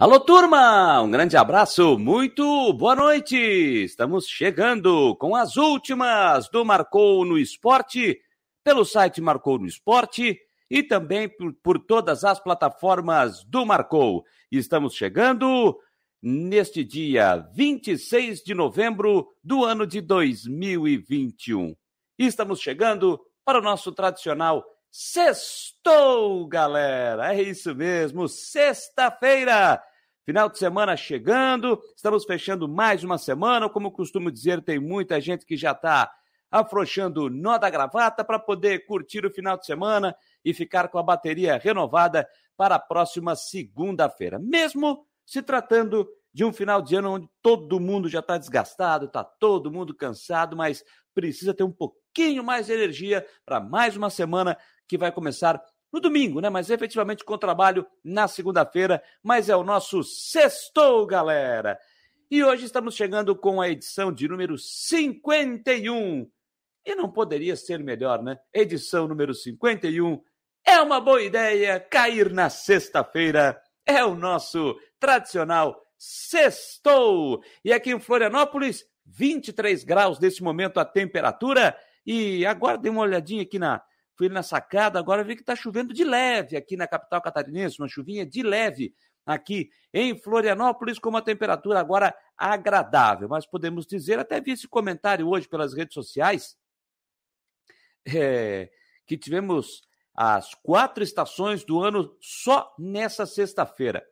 Alô, turma! Um grande abraço, muito boa noite! Estamos chegando com as últimas do Marcou no Esporte, pelo site Marcou no Esporte e também por, por todas as plataformas do Marcou. Estamos chegando neste dia 26 de novembro do ano de 2021. Estamos chegando para o nosso tradicional Sextou, galera! É isso mesmo, sexta-feira! Final de semana chegando, estamos fechando mais uma semana. Como costumo dizer, tem muita gente que já está afrouxando o nó da gravata para poder curtir o final de semana e ficar com a bateria renovada para a próxima segunda-feira. Mesmo se tratando de um final de ano onde todo mundo já está desgastado, está todo mundo cansado, mas precisa ter um pouquinho mais de energia para mais uma semana que vai começar no domingo, né? Mas efetivamente com trabalho na segunda-feira. Mas é o nosso sextou, galera! E hoje estamos chegando com a edição de número 51. E não poderia ser melhor, né? Edição número 51. É uma boa ideia cair na sexta-feira. É o nosso tradicional sextou. E aqui em Florianópolis, 23 graus nesse momento a temperatura. E agora dê uma olhadinha aqui na, fui na sacada, agora vi que está chovendo de leve aqui na capital catarinense, uma chuvinha de leve aqui em Florianópolis, com uma temperatura agora agradável. Mas podemos dizer, até vi esse comentário hoje pelas redes sociais, é, que tivemos as quatro estações do ano só nessa sexta-feira.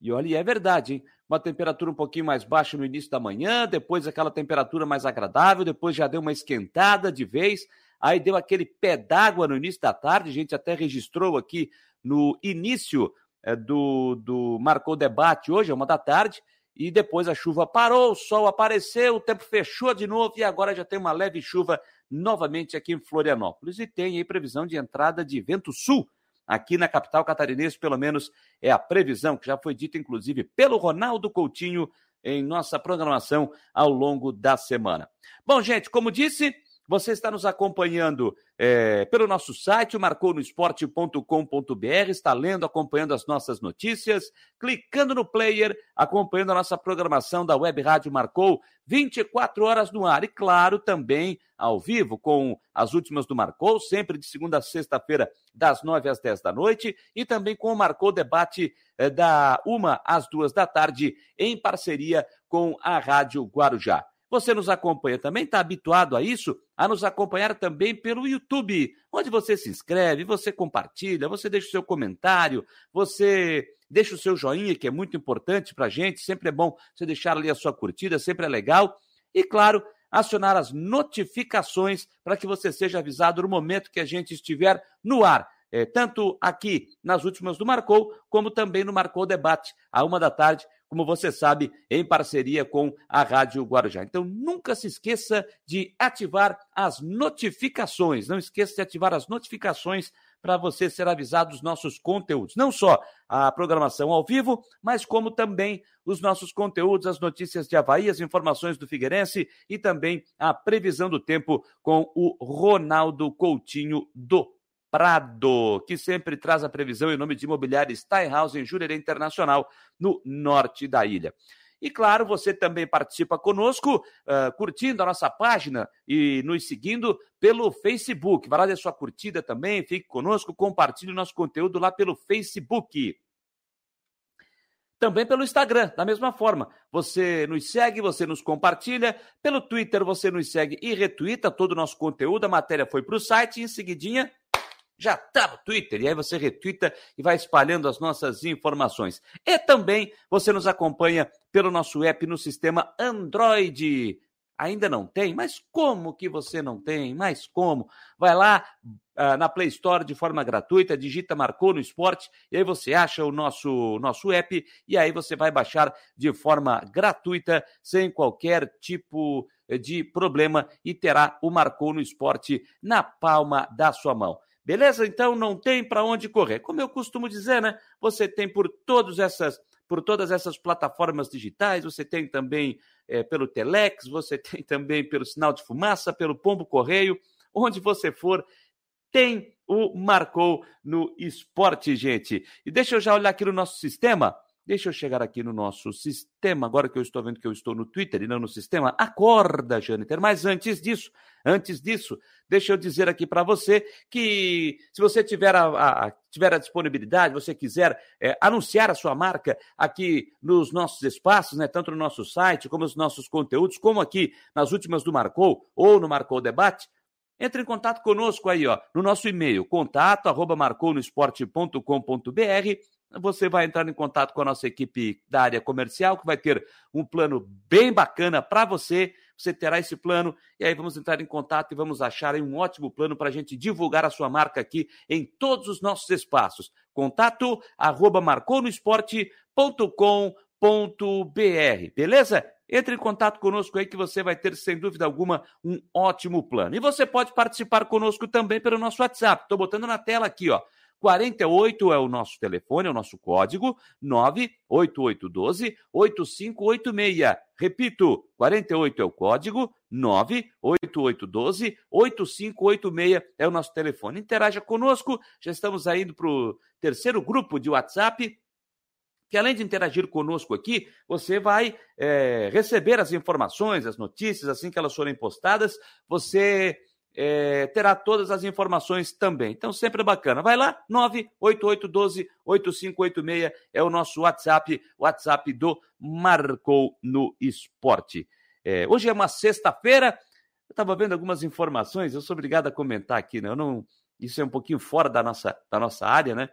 E olha, é verdade, hein? Uma temperatura um pouquinho mais baixa no início da manhã, depois aquela temperatura mais agradável, depois já deu uma esquentada de vez aí deu aquele pé d'água no início da tarde, a gente até registrou aqui no início é, do, do Marcou Debate hoje, é uma da tarde, e depois a chuva parou, o sol apareceu, o tempo fechou de novo e agora já tem uma leve chuva novamente aqui em Florianópolis. E tem aí previsão de entrada de vento sul aqui na capital catarinense, pelo menos é a previsão que já foi dita inclusive pelo Ronaldo Coutinho em nossa programação ao longo da semana. Bom, gente, como disse, você está nos acompanhando é, pelo nosso site, marconosport.com.br, está lendo, acompanhando as nossas notícias, clicando no player, acompanhando a nossa programação da Web Rádio Marcou, 24 horas no ar. E, claro, também ao vivo, com as últimas do Marcou, sempre de segunda a sexta-feira, das 9 às 10 da noite, e também com o Marcou Debate é, da uma às duas da tarde, em parceria com a Rádio Guarujá. Você nos acompanha também, está habituado a isso? A nos acompanhar também pelo YouTube, onde você se inscreve, você compartilha, você deixa o seu comentário, você deixa o seu joinha, que é muito importante para a gente. Sempre é bom você deixar ali a sua curtida, sempre é legal. E, claro, acionar as notificações para que você seja avisado no momento que a gente estiver no ar. É, tanto aqui nas últimas do Marcou, como também no Marcou Debate, à uma da tarde, como você sabe, em parceria com a Rádio Guarujá. Então, nunca se esqueça de ativar as notificações. Não esqueça de ativar as notificações para você ser avisado dos nossos conteúdos. Não só a programação ao vivo, mas como também os nossos conteúdos, as notícias de Havaí, as informações do Figueirense e também a previsão do tempo com o Ronaldo Coutinho do Prado, que sempre traz a previsão em nome de imobiliária Steinhaus em Jurerê Internacional, no norte da ilha. E claro, você também participa conosco, uh, curtindo a nossa página e nos seguindo pelo Facebook. Vai lá dar sua curtida também, fique conosco, compartilhe o nosso conteúdo lá pelo Facebook. Também pelo Instagram, da mesma forma. Você nos segue, você nos compartilha. Pelo Twitter, você nos segue e retuita todo o nosso conteúdo. A matéria foi para o site e em seguidinha já está no Twitter, e aí você retuita e vai espalhando as nossas informações. E também você nos acompanha pelo nosso app no sistema Android. Ainda não tem? Mas como que você não tem? Mas como? Vai lá uh, na Play Store de forma gratuita, digita Marcou no Esporte, e aí você acha o nosso, nosso app, e aí você vai baixar de forma gratuita, sem qualquer tipo de problema, e terá o Marcou no Esporte na palma da sua mão. Beleza? Então não tem para onde correr. Como eu costumo dizer, né? Você tem por todas essas por todas essas plataformas digitais, você tem também é, pelo Telex, você tem também pelo sinal de fumaça, pelo pombo correio, onde você for, tem o Marcou no esporte, gente. E deixa eu já olhar aqui no nosso sistema. Deixa eu chegar aqui no nosso sistema, agora que eu estou vendo que eu estou no Twitter e não no sistema. Acorda, Jâniter. Mas antes disso, antes disso, deixa eu dizer aqui para você que se você tiver a, a, tiver a disponibilidade, você quiser é, anunciar a sua marca aqui nos nossos espaços, né, tanto no nosso site como nos nossos conteúdos, como aqui nas últimas do Marcou ou no Marcou Debate, entre em contato conosco aí, ó, no nosso e-mail, contato arroba você vai entrar em contato com a nossa equipe da área comercial, que vai ter um plano bem bacana para você. Você terá esse plano e aí vamos entrar em contato e vamos achar um ótimo plano para a gente divulgar a sua marca aqui em todos os nossos espaços. Contato arroba marconosport.com.br, beleza? Entre em contato conosco aí que você vai ter, sem dúvida alguma, um ótimo plano. E você pode participar conosco também pelo nosso WhatsApp. Estou botando na tela aqui, ó. 48 é o nosso telefone, é o nosso código, 98812 8586. Repito, 48 é o código, 98812 8586 é o nosso telefone. Interaja conosco, já estamos indo para o terceiro grupo de WhatsApp, que além de interagir conosco aqui, você vai é, receber as informações, as notícias, assim que elas forem postadas, você é, terá todas as informações também. Então, sempre é bacana. Vai lá, 98812-8586 é o nosso WhatsApp, WhatsApp do Marcou no Esporte. É, hoje é uma sexta-feira, eu estava vendo algumas informações, eu sou obrigado a comentar aqui, né? Eu não, isso é um pouquinho fora da nossa, da nossa área, né?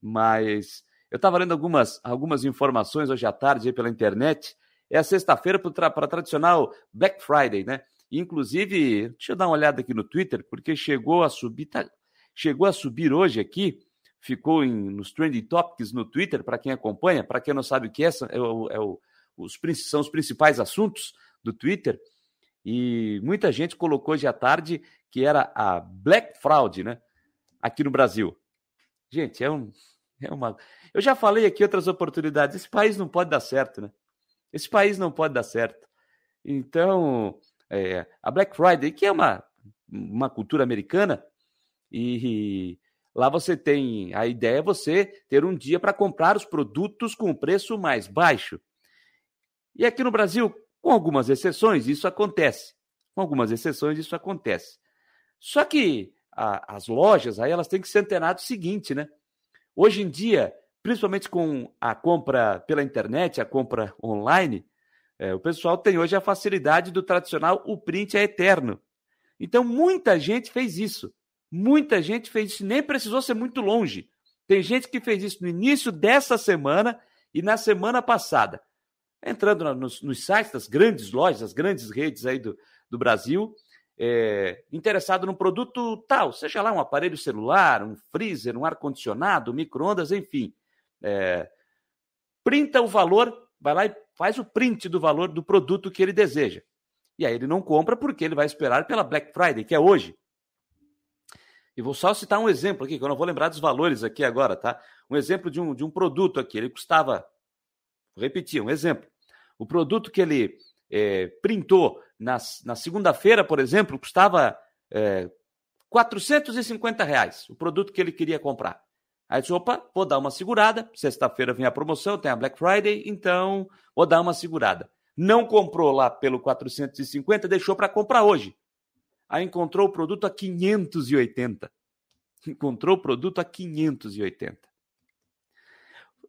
Mas eu estava lendo algumas, algumas informações hoje à tarde pela internet. É a sexta-feira para a tradicional Black Friday, né? Inclusive, deixa eu dar uma olhada aqui no Twitter, porque chegou a subir, tá, chegou a subir hoje aqui, ficou em, nos Trending Topics no Twitter, para quem acompanha, para quem não sabe o que é, é, o, é o, os, são os principais assuntos do Twitter. E muita gente colocou hoje à tarde que era a Black Fraud, né? Aqui no Brasil. Gente, é, um, é uma. Eu já falei aqui outras oportunidades. Esse país não pode dar certo, né? Esse país não pode dar certo. Então, é, a Black Friday, que é uma, uma cultura americana, e, lá você tem a ideia é você ter um dia para comprar os produtos com preço mais baixo. E aqui no Brasil, com algumas exceções, isso acontece. Com algumas exceções, isso acontece. Só que a, as lojas aí elas têm que se antenar do seguinte, né? Hoje em dia, principalmente com a compra pela internet, a compra online, é, o pessoal tem hoje a facilidade do tradicional, o print é eterno. Então, muita gente fez isso. Muita gente fez isso, nem precisou ser muito longe. Tem gente que fez isso no início dessa semana e na semana passada. Entrando nos, nos sites das grandes lojas, das grandes redes aí do, do Brasil, é, interessado num produto tal, seja lá um aparelho celular, um freezer, um ar-condicionado, micro-ondas, enfim. É, printa o valor, vai lá e faz o print do valor do produto que ele deseja. E aí ele não compra porque ele vai esperar pela Black Friday, que é hoje. E vou só citar um exemplo aqui, que eu não vou lembrar dos valores aqui agora, tá? Um exemplo de um, de um produto aqui. Ele custava, vou repetir, um exemplo. O produto que ele é, printou na, na segunda-feira, por exemplo, custava é, 450 reais. O produto que ele queria comprar. Aí disse, opa, vou dar uma segurada. Sexta-feira vem a promoção, tem a Black Friday, então vou dar uma segurada. Não comprou lá pelo 450, deixou para comprar hoje. Aí encontrou o produto a 580. Encontrou o produto a 580.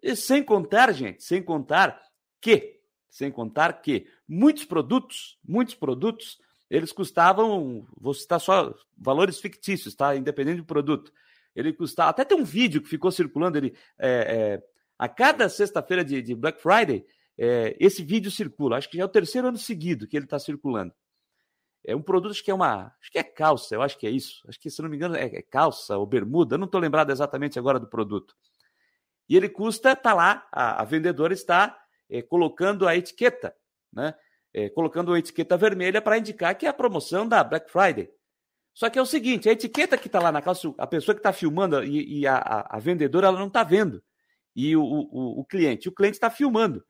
E sem contar, gente, sem contar que, sem contar que muitos produtos, muitos produtos, eles custavam, vou citar só valores fictícios, tá? Independente do produto ele custava. Até tem um vídeo que ficou circulando. Ele, é, é, a cada sexta-feira de, de, Black Friday, é, esse vídeo circula. Acho que já é o terceiro ano seguido que ele está circulando. É um produto, acho que é uma. Acho que é calça, eu acho que é isso. Acho que, se não me engano, é, é calça ou bermuda. Eu não estou lembrado exatamente agora do produto. E ele custa, tá lá, a, a vendedora está é, colocando a etiqueta, né? É, colocando a etiqueta vermelha para indicar que é a promoção da Black Friday. Só que é o seguinte, a etiqueta que está lá na calça, a pessoa que está filmando e, e a, a, vendedora ela não está vendo. E o, o, o, cliente, o cliente está filmando.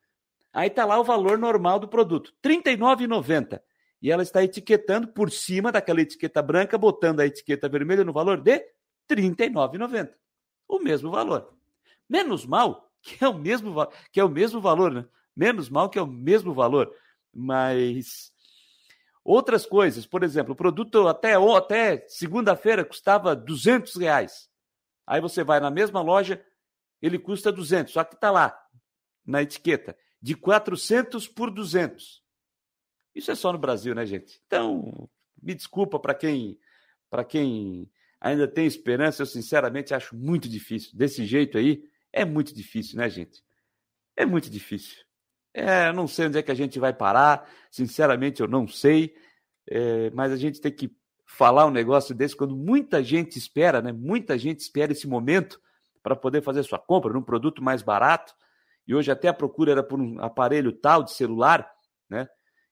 Aí está lá o valor normal do produto, R$ 39,90. E ela está etiquetando por cima daquela etiqueta branca, botando a etiqueta vermelha no valor de R$ 39,90. O mesmo valor. Menos mal que é o mesmo, que é o mesmo valor, né? Menos mal que é o mesmo valor. Mas outras coisas, por exemplo, o produto até, até segunda-feira custava 200 reais. Aí você vai na mesma loja, ele custa 200, só que está lá na etiqueta, de 400 por 200. Isso é só no Brasil, né, gente? Então, me desculpa para quem, para quem ainda tem esperança, eu sinceramente acho muito difícil. Desse jeito aí, é muito difícil, né, gente? É muito difícil. É, não sei onde é que a gente vai parar, sinceramente eu não sei, é, mas a gente tem que falar um negócio desse quando muita gente espera, né? Muita gente espera esse momento para poder fazer sua compra num produto mais barato. E hoje até a procura era por um aparelho tal de celular, né?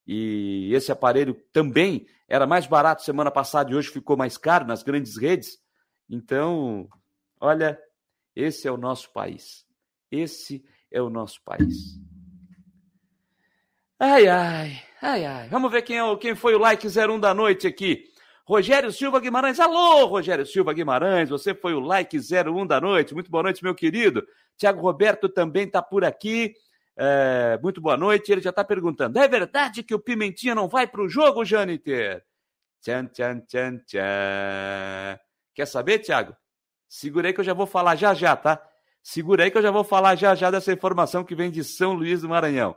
E esse aparelho também era mais barato semana passada e hoje ficou mais caro nas grandes redes. Então, olha, esse é o nosso país. Esse é o nosso país. Ai, ai, ai, ai. Vamos ver quem, é, quem foi o like 01 da noite aqui. Rogério Silva Guimarães. Alô, Rogério Silva Guimarães. Você foi o like 01 da noite. Muito boa noite, meu querido. Tiago Roberto também está por aqui. É, muito boa noite. Ele já está perguntando: é verdade que o Pimentinha não vai para o jogo, Janiter? Tchan, tchan, tchan, tchan. Quer saber, Tiago? Segura aí que eu já vou falar já já, tá? Segura aí que eu já vou falar já já dessa informação que vem de São Luís do Maranhão.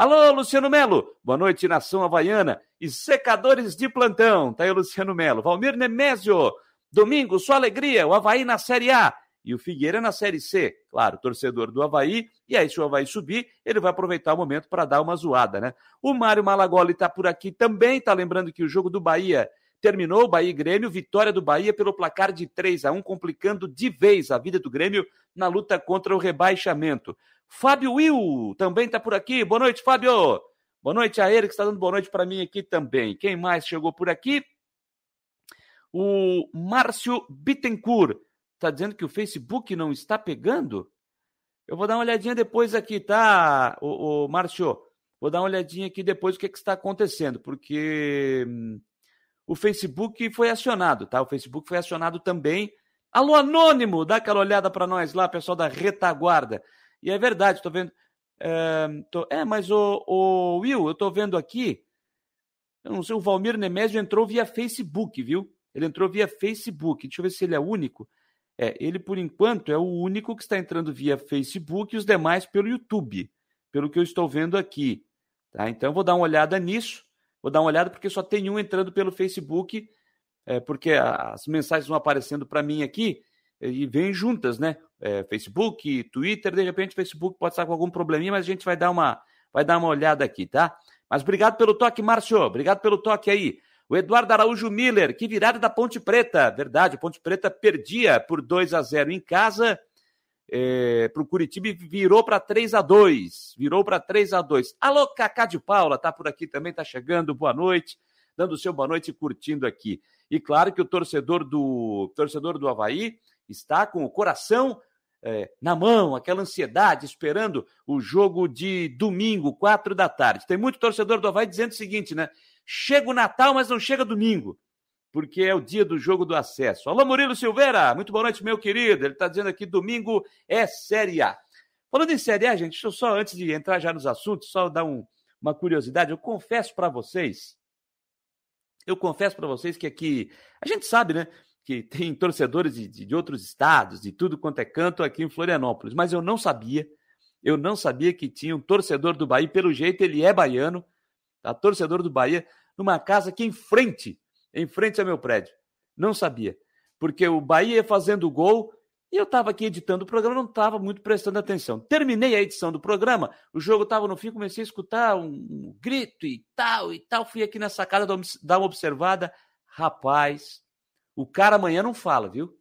Alô, Luciano Melo. Boa noite, nação havaiana e secadores de plantão. Tá aí o Luciano Melo. Valmir Nemésio. Domingo, sua alegria. O Havaí na Série A e o Figueira na Série C. Claro, torcedor do Havaí. E aí, se o Havaí subir, ele vai aproveitar o momento para dar uma zoada, né? O Mário Malagoli está por aqui também. Tá lembrando que o jogo do Bahia terminou, Bahia e Grêmio, vitória do Bahia pelo placar de 3 a 1 complicando de vez a vida do Grêmio na luta contra o rebaixamento. Fábio Will também está por aqui. Boa noite, Fábio. Boa noite a ele que está dando boa noite para mim aqui também. Quem mais chegou por aqui? O Márcio Bittencourt está dizendo que o Facebook não está pegando. Eu vou dar uma olhadinha depois aqui, tá, o, o Márcio? Vou dar uma olhadinha aqui depois o que, que está acontecendo, porque hum, o Facebook foi acionado, tá? O Facebook foi acionado também. Alô, Anônimo, dá aquela olhada para nós lá, pessoal da retaguarda. E é verdade, estou vendo. É, tô, é, mas o, o Will, eu estou vendo aqui. Eu não sei, o Valmir Nemésio entrou via Facebook, viu? Ele entrou via Facebook. Deixa eu ver se ele é único. É, ele, por enquanto, é o único que está entrando via Facebook e os demais pelo YouTube, pelo que eu estou vendo aqui. Tá? Então, vou dar uma olhada nisso. Vou dar uma olhada porque só tem um entrando pelo Facebook, é, porque as mensagens vão aparecendo para mim aqui e vêm juntas, né? É, Facebook, Twitter, de repente o Facebook pode estar com algum probleminha, mas a gente vai dar uma, vai dar uma olhada aqui, tá? Mas obrigado pelo toque, Márcio. Obrigado pelo toque aí. O Eduardo Araújo Miller, que virada da Ponte Preta. Verdade, Ponte Preta perdia por 2 a 0 em casa é, para o Curitiba e virou para 3 a 2 Virou para 3 a 2 Alô, Cacá de Paula, tá por aqui também, tá chegando. Boa noite, dando o seu boa noite e curtindo aqui. E claro que o torcedor do torcedor do Havaí está com o coração é, na mão, aquela ansiedade, esperando o jogo de domingo, quatro da tarde. Tem muito torcedor do Havaí dizendo o seguinte, né? Chega o Natal, mas não chega domingo porque é o dia do jogo do acesso. Alô, Murilo Silveira, muito boa noite, meu querido. Ele está dizendo aqui: domingo é Série A. Falando em Série A, gente, deixa eu só, antes de entrar já nos assuntos, só dar um, uma curiosidade. Eu confesso para vocês, eu confesso para vocês que aqui, a gente sabe, né, que tem torcedores de, de, de outros estados, de tudo quanto é canto aqui em Florianópolis, mas eu não sabia, eu não sabia que tinha um torcedor do Bahia, pelo jeito ele é baiano, tá? torcedor do Bahia, numa casa aqui em frente em frente ao meu prédio. Não sabia. Porque o Bahia ia fazendo gol e eu estava aqui editando o programa, não estava muito prestando atenção. Terminei a edição do programa, o jogo estava no fim, comecei a escutar um, um, grito e tal e tal. Fui aqui nessa casa dar uma observada. Rapaz, o cara amanhã não fala, viu?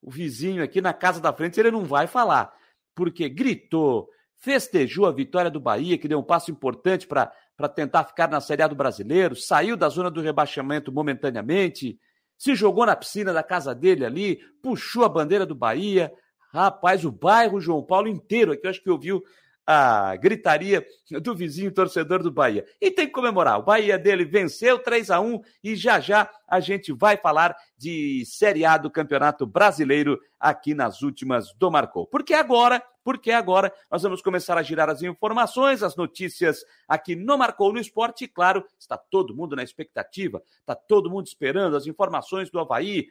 O vizinho aqui na casa da frente, ele não vai falar. Porque gritou, festejou a vitória do Bahia, que deu um passo importante para tentar ficar na Série A do Brasileiro, saiu da zona do rebaixamento momentaneamente, se jogou na piscina da casa dele ali, puxou a bandeira do Bahia. Rapaz, o bairro João Paulo inteiro aqui, eu acho que ouviu a gritaria do vizinho torcedor do Bahia. E tem que comemorar. O Bahia dele venceu 3 a 1 e já já a gente vai falar de Série A do Campeonato Brasileiro aqui nas últimas do Marcou. Porque agora porque agora nós vamos começar a girar as informações, as notícias aqui no Marcou no Esporte. E claro, está todo mundo na expectativa, está todo mundo esperando as informações do Havaí.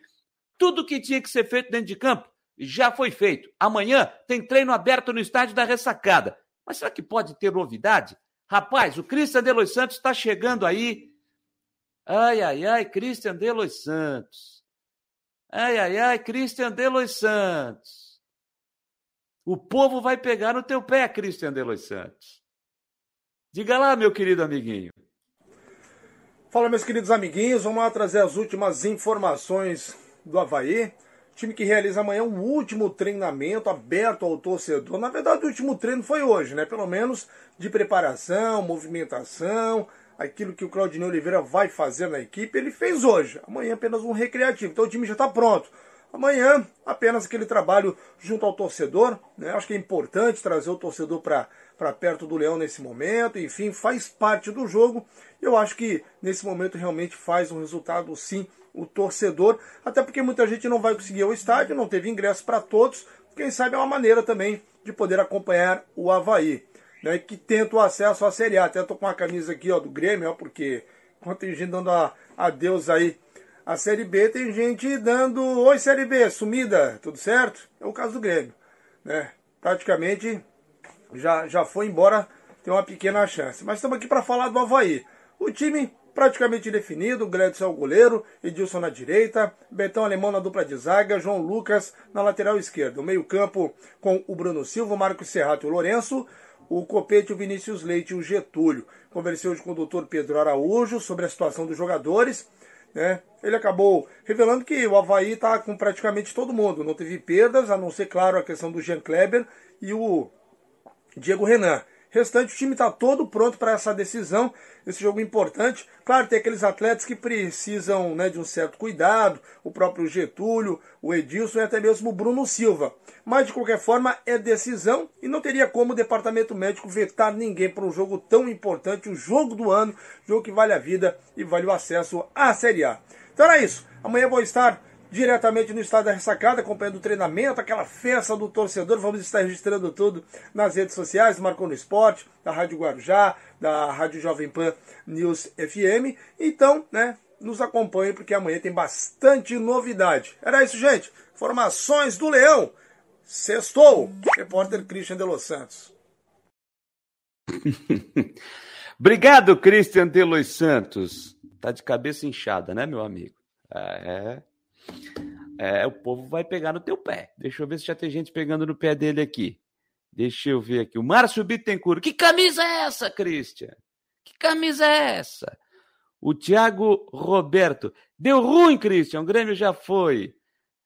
Tudo que tinha que ser feito dentro de campo já foi feito. Amanhã tem treino aberto no estádio da Ressacada. Mas será que pode ter novidade? Rapaz, o Christian de Los Santos está chegando aí. Ai, ai, ai, Christian de Los Santos. Ai, ai, ai, Christian de Los Santos. O povo vai pegar no teu pé, Christian de Los Santos. Diga lá, meu querido amiguinho. Fala, meus queridos amiguinhos. Vamos lá trazer as últimas informações do Havaí. Time que realiza amanhã o último treinamento aberto ao torcedor. Na verdade, o último treino foi hoje, né? Pelo menos de preparação, movimentação, aquilo que o Claudinei Oliveira vai fazer na equipe, ele fez hoje. Amanhã apenas um recreativo. Então o time já está pronto. Amanhã, apenas aquele trabalho junto ao torcedor. Né? Acho que é importante trazer o torcedor para perto do Leão nesse momento. Enfim, faz parte do jogo. Eu acho que nesse momento realmente faz um resultado, sim, o torcedor. Até porque muita gente não vai conseguir ir ao estádio, não teve ingresso para todos. Quem sabe é uma maneira também de poder acompanhar o Havaí. Né, que tenta o acesso à Série A. Até tô com a camisa aqui ó, do Grêmio, ó, porque quando tem gente dando adeus aí a Série B, tem gente dando Oi Série B, sumida, tudo certo? É o caso do Grêmio. Né? Praticamente já, já foi embora, tem uma pequena chance. Mas estamos aqui para falar do Havaí. O time praticamente definido, Gledson é o goleiro, Edilson na direita, Betão Alemão na dupla de zaga, João Lucas na lateral esquerda. O meio campo com o Bruno Silva, o Marcos Serrato e o Lourenço, o Copete, o Vinícius Leite e o Getúlio. Conversei hoje com o doutor Pedro Araújo sobre a situação dos jogadores né? Ele acabou revelando que o Havaí está com praticamente todo mundo, não teve perdas, a não ser, claro, a questão do Jean Kleber e o Diego Renan. Restante, o time está todo pronto para essa decisão, esse jogo importante. Claro, tem aqueles atletas que precisam né, de um certo cuidado, o próprio Getúlio, o Edilson e até mesmo o Bruno Silva. Mas, de qualquer forma, é decisão e não teria como o departamento médico vetar ninguém para um jogo tão importante, o jogo do ano, jogo que vale a vida e vale o acesso à Série A. Então era isso. Amanhã vou estar diretamente no estado da ressacada, acompanhando o treinamento, aquela festa do torcedor. Vamos estar registrando tudo nas redes sociais, Marcou no Esporte, da Rádio Guarujá, da Rádio Jovem Pan News FM. Então, né, nos acompanhe porque amanhã tem bastante novidade. Era isso, gente. Informações do Leão. Sextou. Repórter Christian de Los Santos. Obrigado, Christian de Los Santos. Tá de cabeça inchada, né, meu amigo? É. É, o povo vai pegar no teu pé. Deixa eu ver se já tem gente pegando no pé dele aqui. Deixa eu ver aqui. O Márcio Bittencourt. Que camisa é essa, Christian? Que camisa é essa? O Thiago Roberto. Deu ruim, Christian. O Grêmio já foi.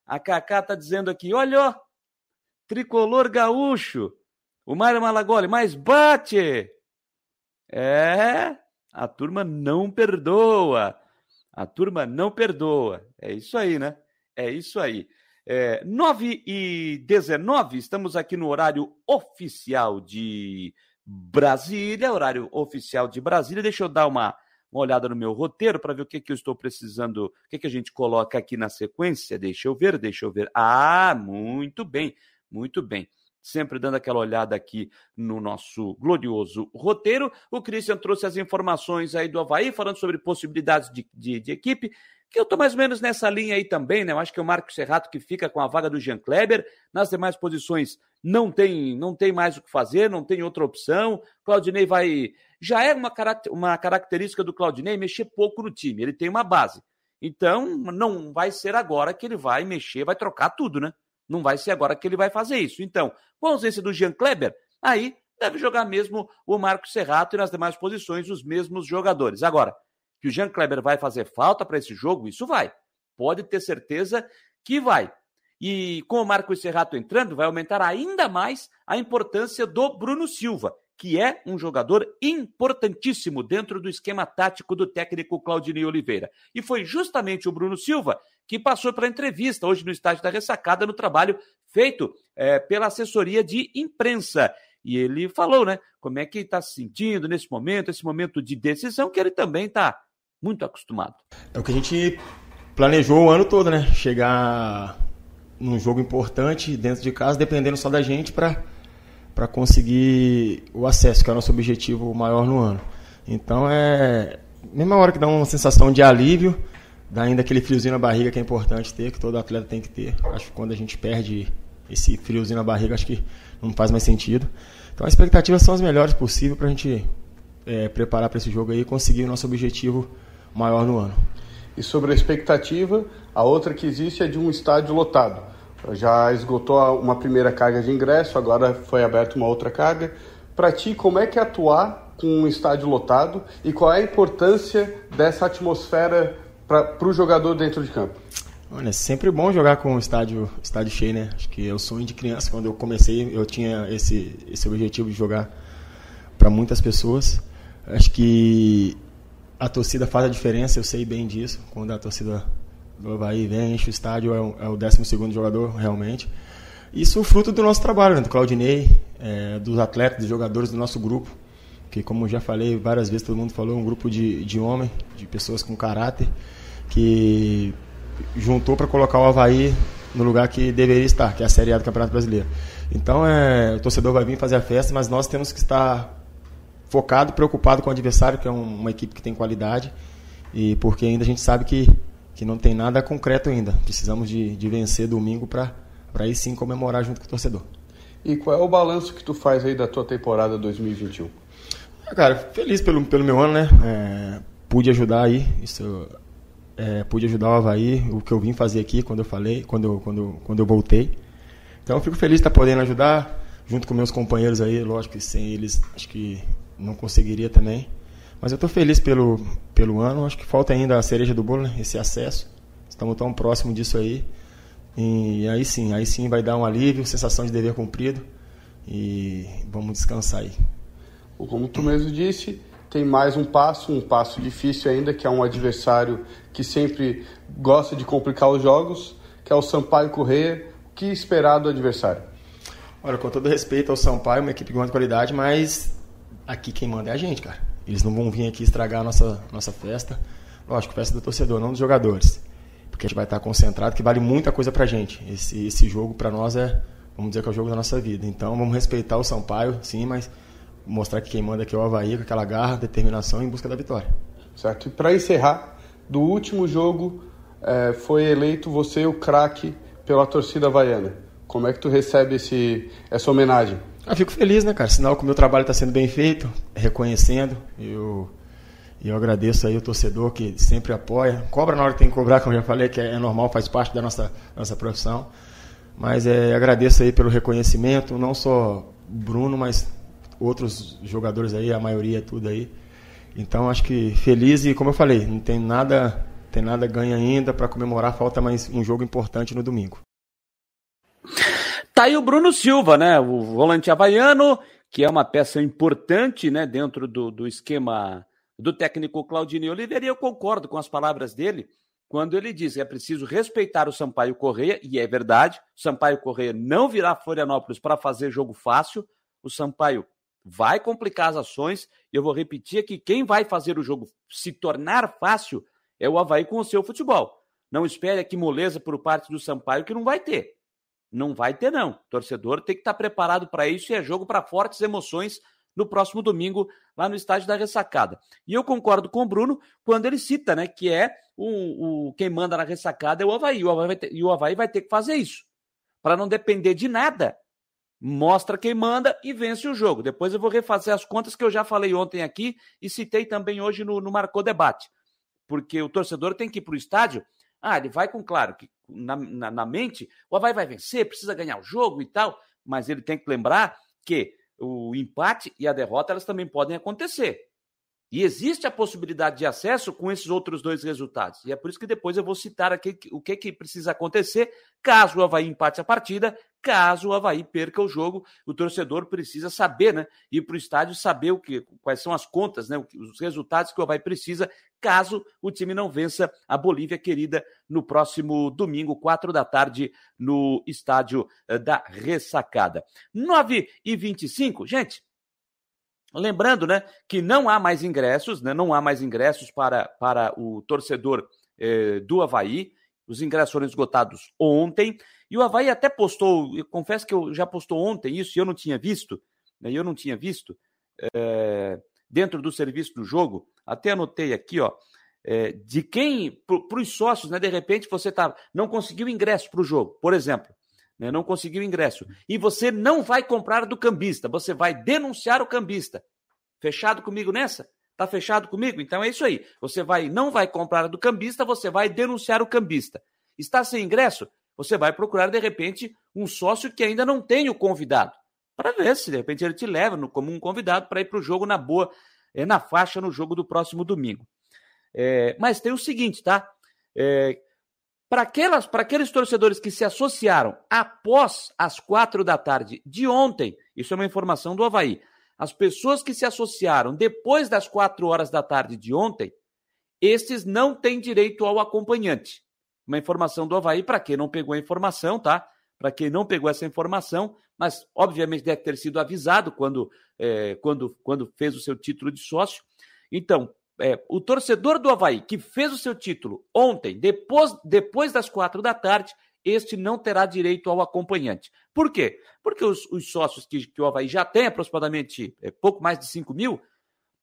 A Cacá tá dizendo aqui: olha, ó, tricolor gaúcho. O Mário Malagoli, mas bate! É, a turma não perdoa. A turma não perdoa. É isso aí, né? É isso aí. É, 9 e 19, estamos aqui no horário oficial de Brasília, horário oficial de Brasília. Deixa eu dar uma, uma olhada no meu roteiro para ver o que, que eu estou precisando, o que, que a gente coloca aqui na sequência. Deixa eu ver, deixa eu ver. Ah, muito bem, muito bem sempre dando aquela olhada aqui no nosso glorioso roteiro. O Christian trouxe as informações aí do Havaí, falando sobre possibilidades de, de, de equipe, que eu estou mais ou menos nessa linha aí também, né? Eu acho que é o Marcos Serrato que fica com a vaga do Jean Kleber. Nas demais posições não tem, não tem mais o que fazer, não tem outra opção. Claudinei vai. Já é uma, uma característica do Claudinei mexer pouco no time. Ele tem uma base. Então, não vai ser agora que ele vai mexer, vai trocar tudo, né? Não vai ser agora que ele vai fazer isso. Então, com a ausência do Jean Kleber, aí deve jogar mesmo o Marcos Serrato e nas demais posições os mesmos jogadores. Agora, que o Jean Kleber vai fazer falta para esse jogo, isso vai. Pode ter certeza que vai. E com o Marcos Serrato entrando, vai aumentar ainda mais a importância do Bruno Silva, que é um jogador importantíssimo dentro do esquema tático do técnico Claudinei Oliveira. E foi justamente o Bruno Silva que passou para entrevista hoje no estádio da ressacada no trabalho feito é, pela assessoria de imprensa. E ele falou, né, como é que está se sentindo nesse momento, esse momento de decisão, que ele também está muito acostumado. É o que a gente planejou o ano todo, né? Chegar num jogo importante dentro de casa, dependendo só da gente, para para conseguir o acesso, que é o nosso objetivo maior no ano. Então é mesma hora que dá uma sensação de alívio, dá ainda aquele friozinho na barriga que é importante ter, que todo atleta tem que ter. Acho que quando a gente perde esse friozinho na barriga, acho que não faz mais sentido. Então as expectativas são as melhores possíveis para a gente é, preparar para esse jogo aí e conseguir o nosso objetivo maior no ano. E sobre a expectativa, a outra que existe é de um estádio lotado. Já esgotou uma primeira carga de ingresso, agora foi aberta uma outra carga. Para ti, como é que é atuar com um estádio lotado e qual é a importância dessa atmosfera para o jogador dentro de campo? Olha, é sempre bom jogar com o estádio, estádio cheio, né? Acho que é o sonho de criança. Quando eu comecei, eu tinha esse, esse objetivo de jogar para muitas pessoas. Acho que a torcida faz a diferença, eu sei bem disso. Quando a torcida do Havaí vem, enche o estádio, é o, é o 12 jogador, realmente. Isso é fruto do nosso trabalho, né? do Claudinei, é, dos atletas, dos jogadores do nosso grupo. Que, como já falei várias vezes, todo mundo falou, um grupo de, de homens, de pessoas com caráter, que juntou para colocar o Havaí no lugar que deveria estar, que é a Série A do Campeonato Brasileiro. Então, é, o torcedor vai vir fazer a festa, mas nós temos que estar focado, preocupado com o adversário, que é uma equipe que tem qualidade, e porque ainda a gente sabe que, que não tem nada concreto ainda. Precisamos de, de vencer domingo para aí sim comemorar junto com o torcedor. E qual é o balanço que tu faz aí da tua temporada 2021? Ah, cara, feliz pelo, pelo meu ano, né? É, pude ajudar aí, isso é, pude ajudar o Havaí, o que eu vim fazer aqui quando eu falei, quando, quando, quando eu voltei. Então eu fico feliz de estar podendo ajudar, junto com meus companheiros aí, lógico que sem eles acho que não conseguiria também. Mas eu estou feliz pelo, pelo ano, acho que falta ainda a cereja do bolo, né? esse acesso. Estamos tão próximo disso aí. E aí sim, aí sim vai dar um alívio, sensação de dever cumprido. E vamos descansar aí. Como tu mesmo disse, tem mais um passo, um passo difícil ainda, que é um adversário que sempre gosta de complicar os jogos, que é o Sampaio Correia. O que esperar do adversário? Olha, com todo respeito ao Sampaio, uma equipe de grande qualidade, mas aqui quem manda é a gente, cara. Eles não vão vir aqui estragar a nossa, nossa festa. Lógico, festa do torcedor, não dos jogadores. Porque a gente vai estar concentrado, que vale muita coisa pra gente. Esse, esse jogo, para nós, é, vamos dizer que é o jogo da nossa vida. Então, vamos respeitar o Sampaio, sim, mas mostrar que quem manda aqui é o Havaí, com aquela garra, determinação em busca da vitória. Certo. E para encerrar, do último jogo, é, foi eleito você o craque pela torcida havaiana. Como é que tu recebe esse, essa homenagem? Eu fico feliz, né, cara? Sinal que o meu trabalho está sendo bem feito, reconhecendo. Eu, eu agradeço aí o torcedor que sempre apoia. Cobra na hora que tem que cobrar, como eu já falei, que é normal, faz parte da nossa, nossa profissão. Mas é, agradeço aí pelo reconhecimento, não só Bruno, mas outros jogadores aí, a maioria tudo aí. Então acho que feliz e como eu falei, não tem nada, tem nada ganha ainda para comemorar, falta mais um jogo importante no domingo. Tá aí o Bruno Silva, né? O volante havaiano, que é uma peça importante, né, dentro do, do esquema do técnico Claudinei Oliveira, e eu concordo com as palavras dele quando ele diz que é preciso respeitar o Sampaio Correia, e é verdade, o Sampaio Correia não virá Florianópolis para fazer jogo fácil, o Sampaio vai complicar as ações. E eu vou repetir aqui: quem vai fazer o jogo se tornar fácil é o Havaí com o seu futebol. Não espere aqui moleza por parte do Sampaio, que não vai ter. Não vai ter, não. O torcedor tem que estar preparado para isso e é jogo para fortes emoções no próximo domingo, lá no estádio da ressacada. E eu concordo com o Bruno quando ele cita, né, que é o, o quem manda na ressacada é o Havaí. O Havaí ter, e o Havaí vai ter que fazer isso. Para não depender de nada mostra quem manda e vence o jogo. Depois eu vou refazer as contas que eu já falei ontem aqui e citei também hoje no, no Marcou Debate. Porque o torcedor tem que ir para o estádio. Ah, ele vai com, claro, que na, na, na mente, o Havaí vai vencer, precisa ganhar o jogo e tal, mas ele tem que lembrar que o empate e a derrota elas também podem acontecer. E existe a possibilidade de acesso com esses outros dois resultados. E é por isso que depois eu vou citar aqui o que, que precisa acontecer caso o Havaí empate a partida, caso o Havaí perca o jogo. O torcedor precisa saber, né? Ir para o estádio saber o que, quais são as contas, né? Os resultados que o Havaí precisa caso o time não vença a Bolívia querida no próximo domingo, quatro da tarde, no estádio eh, da Ressacada. 9 e 25 gente. Lembrando, né, que não há mais ingressos, né, não há mais ingressos para, para o torcedor eh, do Havaí. Os ingressos foram esgotados ontem. E o Havaí até postou, eu confesso que eu já postou ontem isso e eu não tinha visto, né, eu não tinha visto, é, dentro do serviço do jogo, até anotei aqui, ó, é, de quem, para os sócios, né, de repente você tá, não conseguiu ingresso para o jogo, por exemplo, né, não conseguiu ingresso, e você não vai comprar do cambista, você vai denunciar o cambista. Fechado comigo nessa? Tá fechado comigo? Então é isso aí. Você vai, não vai comprar do cambista, você vai denunciar o cambista. Está sem ingresso? Você vai procurar, de repente, um sócio que ainda não tem o convidado, para ver se de repente ele te leva no, como um convidado para ir para o jogo na boa, é, na faixa no jogo do próximo domingo. É, mas tem o seguinte, tá? É, para aqueles torcedores que se associaram após as quatro da tarde de ontem, isso é uma informação do Havaí. As pessoas que se associaram depois das quatro horas da tarde de ontem, estes não têm direito ao acompanhante. Uma informação do Havaí, para quem não pegou a informação, tá? Para quem não pegou essa informação, mas obviamente deve ter sido avisado quando, é, quando, quando fez o seu título de sócio. Então, é, o torcedor do Havaí que fez o seu título ontem, depois, depois das quatro da tarde, este não terá direito ao acompanhante. Por quê? Porque os, os sócios que, que, o Havaí já tem, aproximadamente é, pouco mais de 5 mil,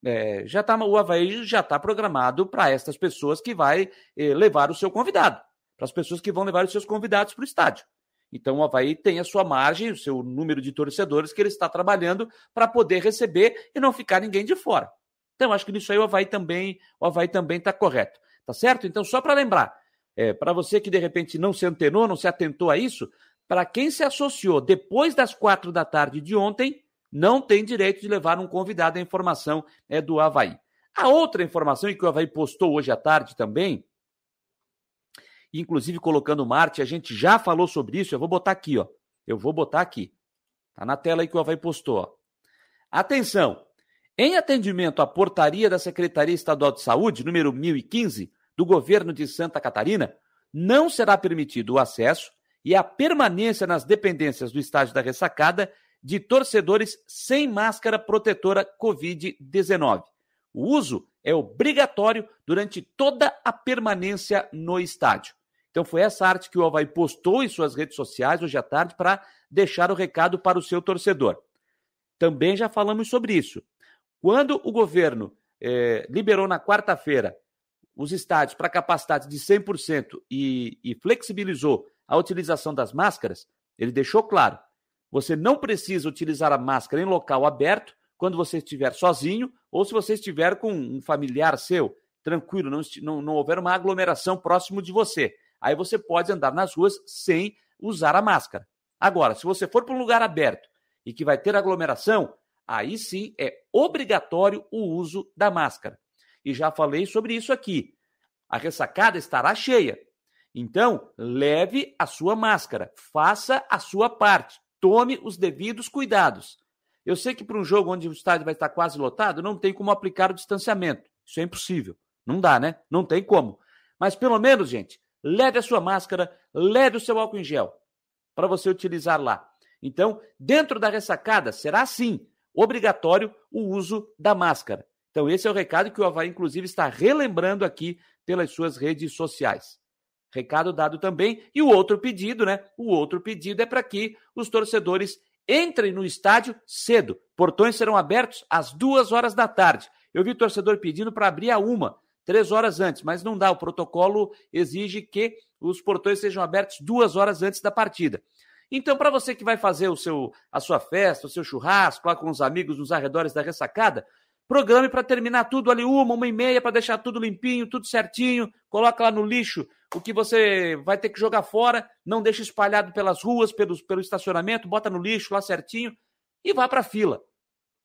é, já tá, o Havaí já está programado para estas pessoas que vai é, levar o seu convidado, para as pessoas que vão levar os seus convidados para o estádio. Então o Havaí tem a sua margem, o seu número de torcedores que ele está trabalhando para poder receber e não ficar ninguém de fora. Então, acho que nisso aí o Havaí também o Havaí também está correto. Tá certo? Então, só para lembrar, é, para você que de repente não se antenou, não se atentou a isso, para quem se associou depois das quatro da tarde de ontem, não tem direito de levar um convidado. A informação é do Havaí. A outra informação, e que o Havaí postou hoje à tarde também, inclusive colocando Marte, a gente já falou sobre isso, eu vou botar aqui, ó. Eu vou botar aqui. Tá na tela aí que o Havaí postou, ó. Atenção! Em atendimento à portaria da Secretaria Estadual de Saúde, número 1015, do governo de Santa Catarina, não será permitido o acesso e a permanência nas dependências do estádio da ressacada de torcedores sem máscara protetora Covid-19. O uso é obrigatório durante toda a permanência no estádio. Então foi essa arte que o Havaí postou em suas redes sociais hoje à tarde para deixar o recado para o seu torcedor. Também já falamos sobre isso. Quando o governo eh, liberou na quarta-feira os estádios para capacidade de 100% e, e flexibilizou a utilização das máscaras, ele deixou claro: você não precisa utilizar a máscara em local aberto quando você estiver sozinho ou se você estiver com um familiar seu, tranquilo, não, não, não houver uma aglomeração próximo de você. Aí você pode andar nas ruas sem usar a máscara. Agora, se você for para um lugar aberto e que vai ter aglomeração, aí sim é obrigatório o uso da máscara. E já falei sobre isso aqui. A ressacada estará cheia. Então, leve a sua máscara, faça a sua parte, tome os devidos cuidados. Eu sei que para um jogo onde o estádio vai estar quase lotado, não tem como aplicar o distanciamento. Isso é impossível. Não dá, né? Não tem como. Mas pelo menos, gente, leve a sua máscara, leve o seu álcool em gel para você utilizar lá. Então, dentro da ressacada, será sim obrigatório o uso da máscara. Então, esse é o recado que o Havaí, inclusive, está relembrando aqui pelas suas redes sociais. Recado dado também. E o outro pedido, né? O outro pedido é para que os torcedores entrem no estádio cedo. Portões serão abertos às duas horas da tarde. Eu vi torcedor pedindo para abrir a uma, três horas antes, mas não dá. O protocolo exige que os portões sejam abertos duas horas antes da partida. Então, para você que vai fazer o seu, a sua festa, o seu churrasco lá com os amigos nos arredores da ressacada, programe para terminar tudo ali uma, uma e meia, para deixar tudo limpinho, tudo certinho. Coloca lá no lixo o que você vai ter que jogar fora, não deixa espalhado pelas ruas, pelo, pelo estacionamento, bota no lixo lá certinho e vá para a fila.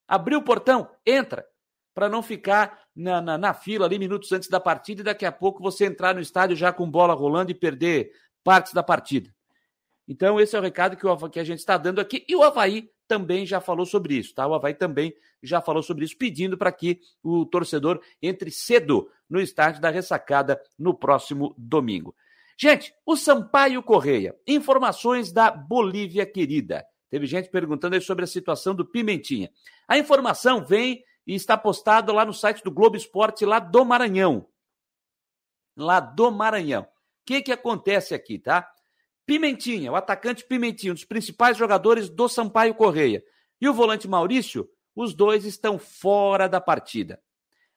Abriu o portão, entra, para não ficar na, na, na fila ali minutos antes da partida e daqui a pouco você entrar no estádio já com bola rolando e perder partes da partida. Então, esse é o recado que, o, que a gente está dando aqui. E o Havaí também já falou sobre isso, tá? O Havaí também já falou sobre isso, pedindo para que o torcedor entre cedo no estádio da ressacada no próximo domingo. Gente, o Sampaio Correia, informações da Bolívia querida. Teve gente perguntando aí sobre a situação do Pimentinha. A informação vem e está postada lá no site do Globo Esporte, lá do Maranhão. Lá do Maranhão. que, que acontece aqui, tá? Pimentinha, o atacante Pimentinha, um dos principais jogadores do Sampaio Correia, e o volante Maurício, os dois estão fora da partida.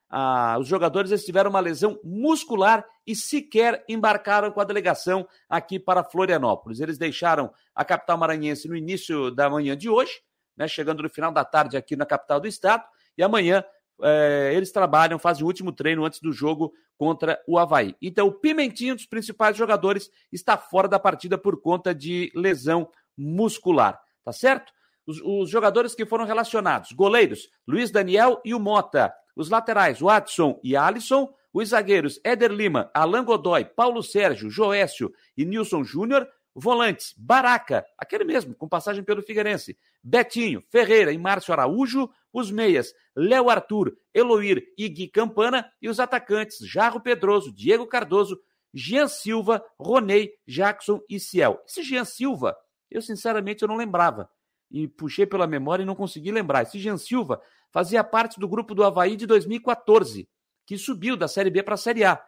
Ah, os jogadores tiveram uma lesão muscular e sequer embarcaram com a delegação aqui para Florianópolis. Eles deixaram a capital maranhense no início da manhã de hoje, né, chegando no final da tarde aqui na capital do estado, e amanhã é, eles trabalham, fazem o último treino antes do jogo contra o Havaí. Então, o Pimentinho, um dos principais jogadores, está fora da partida por conta de lesão muscular, tá certo? Os, os jogadores que foram relacionados: goleiros, Luiz Daniel e o Mota. Os laterais, Watson e Alisson. Os zagueiros, Éder Lima, Alan Godoy, Paulo Sérgio, Joécio e Nilson Júnior. Volantes, Baraca, aquele mesmo, com passagem pelo Figueirense. Betinho, Ferreira e Márcio Araújo. Os meias, Léo Arthur, Eloir e Gui Campana. E os atacantes, Jarro Pedroso, Diego Cardoso, Jean Silva, Ronei, Jackson e Ciel. Esse Jean Silva, eu sinceramente eu não lembrava. E puxei pela memória e não consegui lembrar. Esse Jean Silva fazia parte do grupo do Havaí de 2014, que subiu da Série B para a Série A.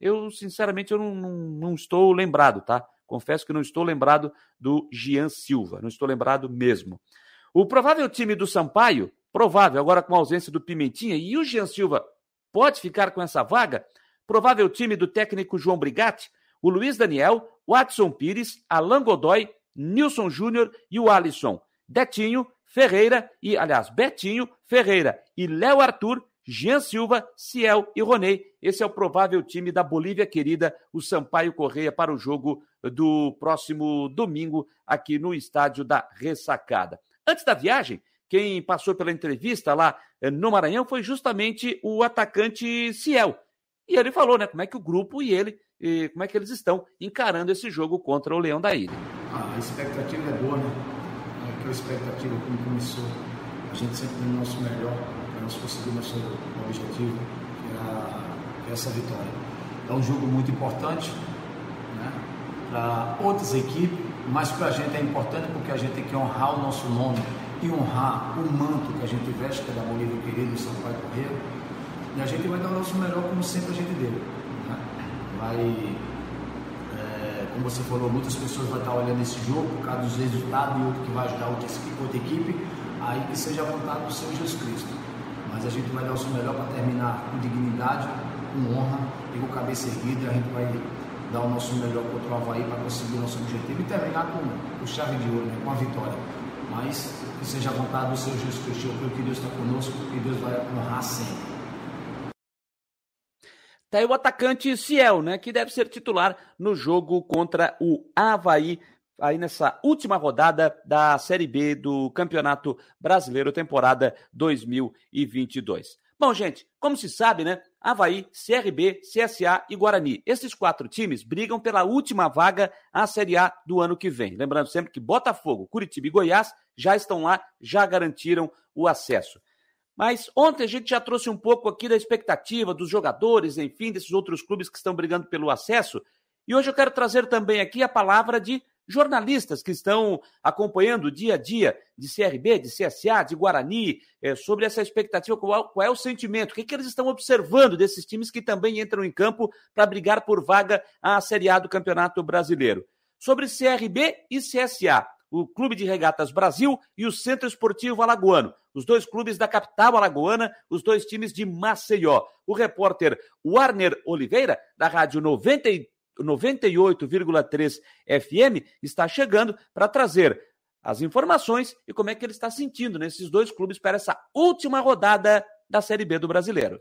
Eu, sinceramente, eu não, não, não, estou lembrado, tá? Confesso que não estou lembrado do Gian Silva, não estou lembrado mesmo. O provável time do Sampaio, provável agora com a ausência do Pimentinha, e o Gian Silva pode ficar com essa vaga? Provável time do técnico João Brigatti, o Luiz Daniel, Watson Pires, Alan Godoy, Nilson Júnior e o Alisson. Detinho, Ferreira e, aliás, Betinho, Ferreira e Léo Arthur, Jean Silva, Ciel e Ronei. Esse é o provável time da Bolívia querida, o Sampaio Correia, para o jogo do próximo domingo aqui no estádio da Ressacada. Antes da viagem, quem passou pela entrevista lá eh, no Maranhão foi justamente o atacante Ciel. E ele falou, né, como é que o grupo e ele, e como é que eles estão encarando esse jogo contra o Leão da Ilha. a expectativa é boa, né? a expectativa como começou. A gente sempre tem o nosso melhor nós conseguir nosso objetivo, que é, é essa vitória. É um jogo muito importante né, para outras equipes, mas para a gente é importante porque a gente tem que honrar o nosso nome e honrar o manto que a gente veste, que é da Bolívia querido, São Paulo Correio. E a gente vai dar o nosso melhor como sempre a gente deu. Né? Vai como você falou, muitas pessoas vão estar olhando esse jogo por causa dos resultados e outro que vai ajudar outra, outra equipe, aí que seja a vontade do Senhor Jesus Cristo. Mas a gente vai dar o seu melhor para terminar com dignidade, com honra e com cabeça erguida. A gente vai dar o nosso melhor contra o Havaí para conseguir o nosso objetivo e terminar com o chave de ouro, né, com a vitória. Mas que seja a vontade do Senhor Jesus Cristo. Que Deus está conosco e Deus vai honrar sempre. Tá aí o atacante Ciel, né, que deve ser titular no jogo contra o Havaí, aí nessa última rodada da Série B do Campeonato Brasileiro, temporada 2022. Bom, gente, como se sabe, né? Havaí, CRB, CSA e Guarani. Esses quatro times brigam pela última vaga à Série A do ano que vem. Lembrando sempre que Botafogo, Curitiba e Goiás já estão lá, já garantiram o acesso. Mas ontem a gente já trouxe um pouco aqui da expectativa dos jogadores, enfim, desses outros clubes que estão brigando pelo acesso. E hoje eu quero trazer também aqui a palavra de jornalistas que estão acompanhando o dia a dia de CRB, de CSA, de Guarani, é, sobre essa expectativa, qual, qual, é o sentimento, o que, que eles estão observando desses times que também entram em campo para brigar por vaga à Série A do Campeonato Brasileiro. Sobre CRB e CSA o Clube de Regatas Brasil e o Centro Esportivo Alagoano. Os dois clubes da capital alagoana, os dois times de Maceió. O repórter Warner Oliveira, da Rádio 98,3 FM, está chegando para trazer as informações e como é que ele está sentindo nesses dois clubes para essa última rodada da Série B do Brasileiro.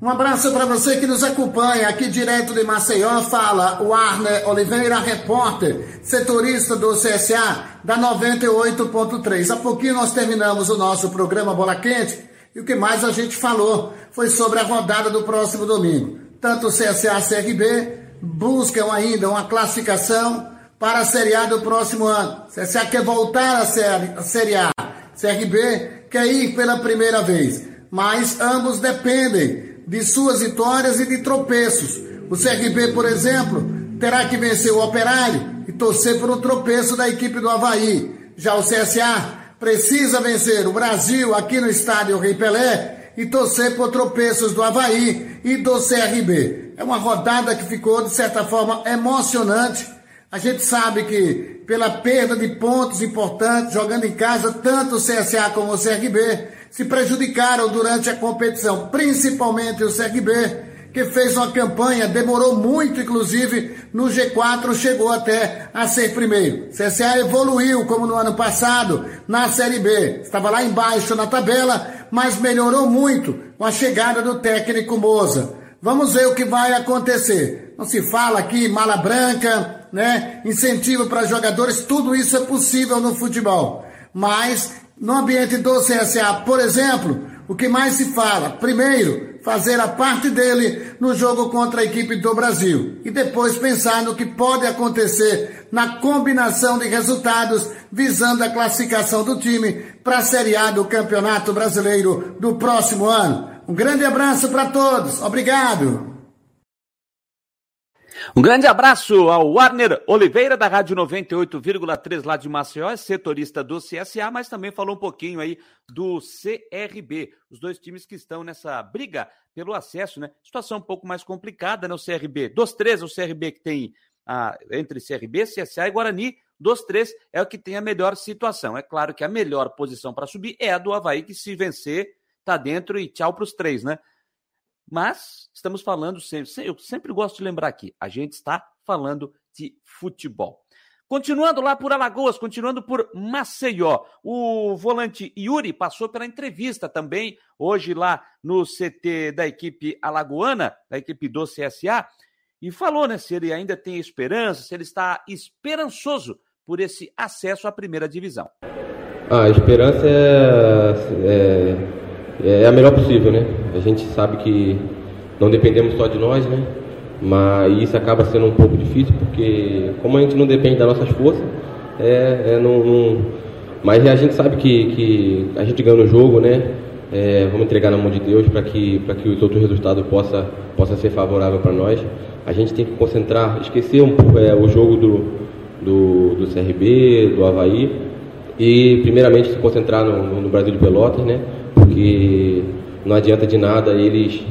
Um abraço para você que nos acompanha aqui direto de Maceió. Fala o Arne Oliveira, repórter, setorista do CSA da 98.3. Há pouquinho nós terminamos o nosso programa Bola Quente e o que mais a gente falou foi sobre a rodada do próximo domingo. Tanto o CSA CRB buscam ainda uma classificação para a Série A do próximo ano. CSA quer voltar à Série, à série A. CRB quer ir pela primeira vez. Mas ambos dependem de suas vitórias e de tropeços. O CRB, por exemplo, terá que vencer o Operário e torcer por um tropeço da equipe do Havaí. Já o CSA precisa vencer o Brasil aqui no estádio Rei Pelé e torcer por tropeços do Havaí e do CRB. É uma rodada que ficou, de certa forma, emocionante. A gente sabe que, pela perda de pontos importantes, jogando em casa, tanto o CSA como o CRB se prejudicaram durante a competição, principalmente o CRB que fez uma campanha, demorou muito, inclusive, no G4 chegou até a ser primeiro. CSA evoluiu, como no ano passado, na Série B. Estava lá embaixo na tabela, mas melhorou muito com a chegada do técnico Moza. Vamos ver o que vai acontecer. Não se fala aqui mala branca, né? Incentivo para jogadores, tudo isso é possível no futebol. Mas no ambiente do CSA, por exemplo, o que mais se fala? Primeiro, fazer a parte dele no jogo contra a equipe do Brasil e depois pensar no que pode acontecer na combinação de resultados visando a classificação do time para a Série A do Campeonato Brasileiro do próximo ano. Um grande abraço para todos. Obrigado. Um grande abraço ao Warner Oliveira, da Rádio 98,3 lá de Maceió, é setorista do CSA, mas também falou um pouquinho aí do CRB, os dois times que estão nessa briga pelo acesso, né? Situação um pouco mais complicada, né? O CRB, dos três, o CRB que tem a, entre CRB, CSA e Guarani, dos três é o que tem a melhor situação. É claro que a melhor posição para subir é a do Havaí, que se vencer, tá dentro e tchau para os três, né? Mas estamos falando sempre, eu sempre gosto de lembrar aqui, a gente está falando de futebol. Continuando lá por Alagoas, continuando por Maceió, o volante Yuri passou pela entrevista também hoje lá no CT da equipe alagoana, da equipe do CSA, e falou, né, se ele ainda tem esperança, se ele está esperançoso por esse acesso à primeira divisão. A esperança é, é é, é a melhor possível, né? A gente sabe que não dependemos só de nós, né? Mas isso acaba sendo um pouco difícil porque como a gente não depende das nossas forças, é, é não, não... mas a gente sabe que, que a gente ganha no jogo, né? É, vamos entregar na mão de Deus para que que os outros resultados possa possa ser favorável para nós. A gente tem que concentrar, esquecer um é, o jogo do, do, do CRB, do Havaí e primeiramente se concentrar no, no Brasil de Pelotas, né? Porque não adianta de nada eles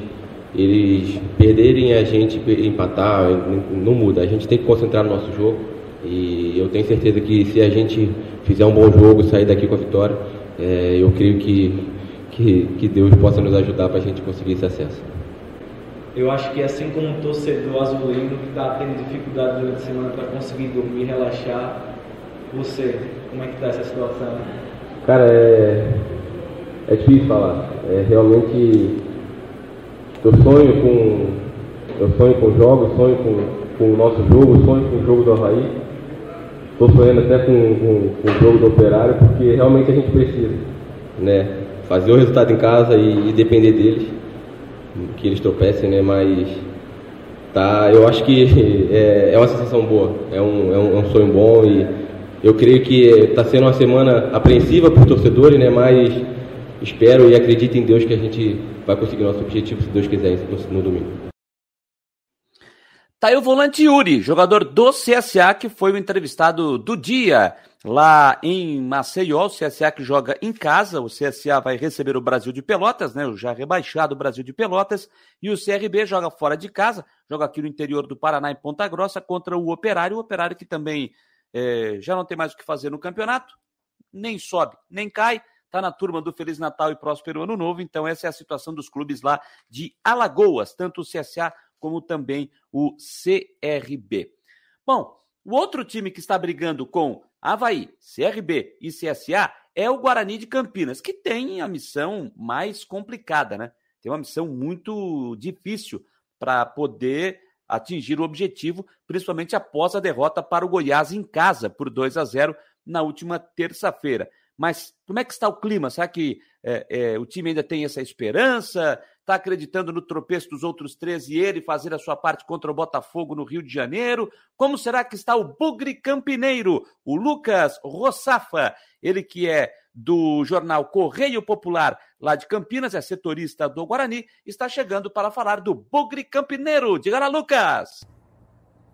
eles perderem a gente empatar, não muda. A gente tem que concentrar no nosso jogo e eu tenho certeza que se a gente fizer um bom jogo, sair daqui com a vitória, é, eu creio que, que, que Deus possa nos ajudar para a gente conseguir esse acesso. Eu acho que assim como um torcedor azulino que está tendo dificuldade durante a semana para conseguir dormir, relaxar, você, como é que está essa situação? Cara, é, é difícil falar. É, realmente eu sonho com eu sonho com jogos, sonho com, com o nosso jogo, sonho com o jogo do Havaí. Estou sonhando até com, com, com, o jogo do Operário, porque realmente a gente precisa né, fazer o resultado em casa e, e depender deles, que eles tropecem, né, mas tá, eu acho que é, é uma sensação boa, é um, é um, é um sonho bom e eu creio que está sendo uma semana apreensiva para os torcedores, né, mas espero e acredito em Deus que a gente vai conseguir nosso objetivo, se Deus quiser, no, domingo. Tá aí o volante Yuri, jogador do CSA, que foi o entrevistado do dia lá em Maceió. O CSA que joga em casa. O CSA vai receber o Brasil de Pelotas, né? O já rebaixado Brasil de Pelotas. E o CRB joga fora de casa, joga aqui no interior do Paraná, em Ponta Grossa, contra o Operário. O Operário que também é, já não tem mais o que fazer no campeonato, nem sobe, nem cai está na turma do Feliz Natal e Próspero Ano Novo. Então, essa é a situação dos clubes lá de Alagoas, tanto o CSA como também o CRB. Bom, o outro time que está brigando com Havaí, CRB e CSA é o Guarani de Campinas, que tem a missão mais complicada, né? Tem uma missão muito difícil para poder atingir o objetivo, principalmente após a derrota para o Goiás em casa por 2 a 0 na última terça-feira. Mas como é que está o clima? Será que é, é, o time ainda tem essa esperança? Está acreditando no tropeço dos outros três e ele fazer a sua parte contra o Botafogo no Rio de Janeiro? Como será que está o Bugre Campineiro? O Lucas Rossafa, ele que é do jornal Correio Popular, lá de Campinas, é setorista do Guarani, está chegando para falar do Bugre Campineiro. Diga lá, Lucas!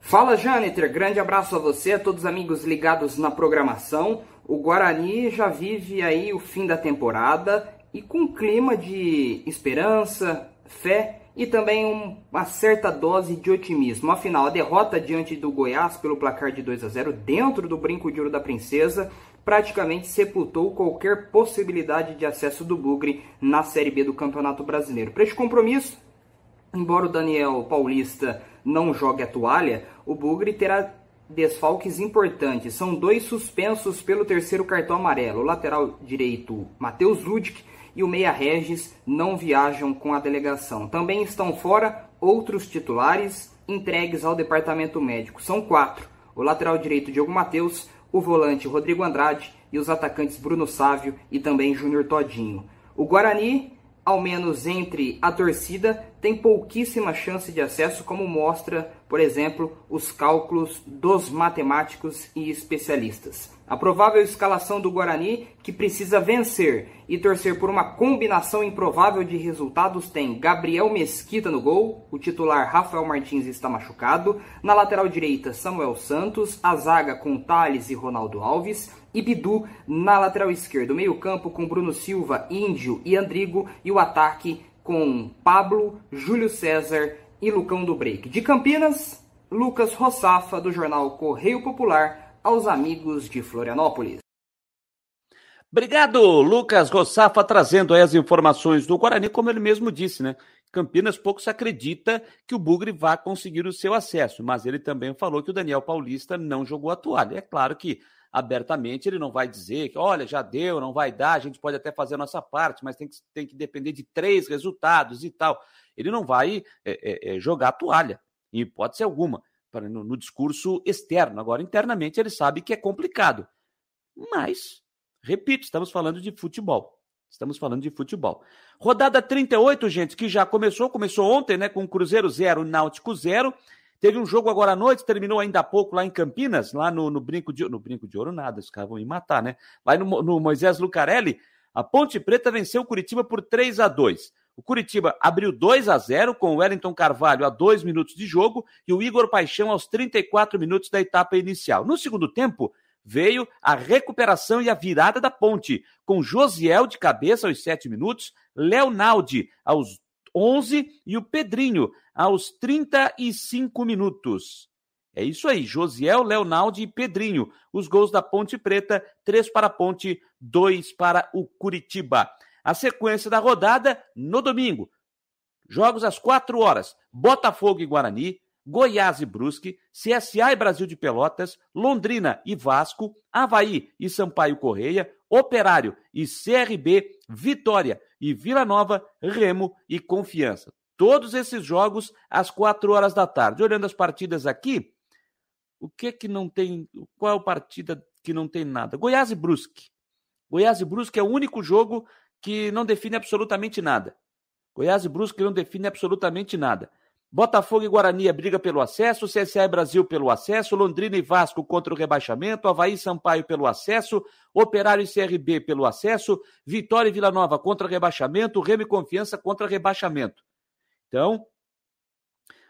Fala, Jâniter. Grande abraço a você, a todos os amigos ligados na programação. O Guarani já vive aí o fim da temporada e com um clima de esperança, fé e também uma certa dose de otimismo. Afinal, a derrota diante do Goiás pelo placar de 2 a 0 dentro do Brinco de Ouro da Princesa praticamente sepultou qualquer possibilidade de acesso do Bugre na Série B do Campeonato Brasileiro. Para este compromisso, embora o Daniel Paulista não jogue a toalha, o Bugre terá desfalques importantes. São dois suspensos pelo terceiro cartão amarelo. O lateral direito, Matheus Ludic, e o Meia Regis não viajam com a delegação. Também estão fora outros titulares entregues ao departamento médico. São quatro: o lateral direito Diogo Matheus, o volante Rodrigo Andrade e os atacantes Bruno Sávio e também Júnior Todinho. O Guarani, ao menos entre a torcida, tem pouquíssima chance de acesso, como mostra, por exemplo, os cálculos dos matemáticos e especialistas. A provável escalação do Guarani, que precisa vencer e torcer por uma combinação improvável de resultados, tem Gabriel Mesquita no gol, o titular Rafael Martins está machucado, na lateral direita Samuel Santos, a zaga com Thales e Ronaldo Alves, e Bidu na lateral esquerda, meio-campo com Bruno Silva, Índio e Andrigo, e o ataque com Pablo, Júlio César e Lucão do Break. De Campinas, Lucas Rossafa, do jornal Correio Popular aos amigos de Florianópolis. Obrigado, Lucas Rossafa, trazendo as informações do Guarani, como ele mesmo disse, né? Campinas pouco se acredita que o Bugre vá conseguir o seu acesso, mas ele também falou que o Daniel Paulista não jogou a toalha. É claro que abertamente ele não vai dizer que, olha, já deu, não vai dar, a gente pode até fazer a nossa parte, mas tem que, tem que depender de três resultados e tal. Ele não vai é, é, é jogar toalha, em hipótese alguma no, no discurso externo. Agora, internamente, ele sabe que é complicado. Mas, repito, estamos falando de futebol. Estamos falando de futebol. Rodada 38, gente, que já começou, começou ontem, né, com Cruzeiro 0, Náutico 0. Teve um jogo agora à noite, terminou ainda há pouco lá em Campinas, lá no, no Brinco de No Brinco de Ouro, nada, os caras vão me matar, né? Lá no, no Moisés Lucarelli, a Ponte Preta venceu o Curitiba por 3 a 2 o Curitiba abriu 2 a 0 com o Wellington Carvalho a dois minutos de jogo e o Igor Paixão aos 34 minutos da etapa inicial. No segundo tempo, veio a recuperação e a virada da ponte, com Josiel de cabeça aos 7 minutos, Leonaldi aos 11 e o Pedrinho aos 35 minutos. É isso aí, Josiel, Leonaldi e Pedrinho. Os gols da Ponte Preta, três para a Ponte, dois para o Curitiba. A sequência da rodada no domingo. Jogos às 4 horas: Botafogo e Guarani, Goiás e Brusque, CSA e Brasil de Pelotas, Londrina e Vasco, Havaí e Sampaio Correia, Operário e CRB, Vitória e Vila Nova, Remo e Confiança. Todos esses jogos às 4 horas da tarde. Olhando as partidas aqui, o que que não tem, qual partida que não tem nada? Goiás e Brusque. Goiás e Brusque é o único jogo que não define absolutamente nada. Goiás e Brusque não define absolutamente nada. Botafogo e Guarani briga pelo acesso, CSA e Brasil pelo acesso, Londrina e Vasco contra o rebaixamento, Havaí e Sampaio pelo acesso, Operário e CRB pelo acesso, Vitória e Vila Nova contra rebaixamento, Remo e Confiança contra rebaixamento. Então,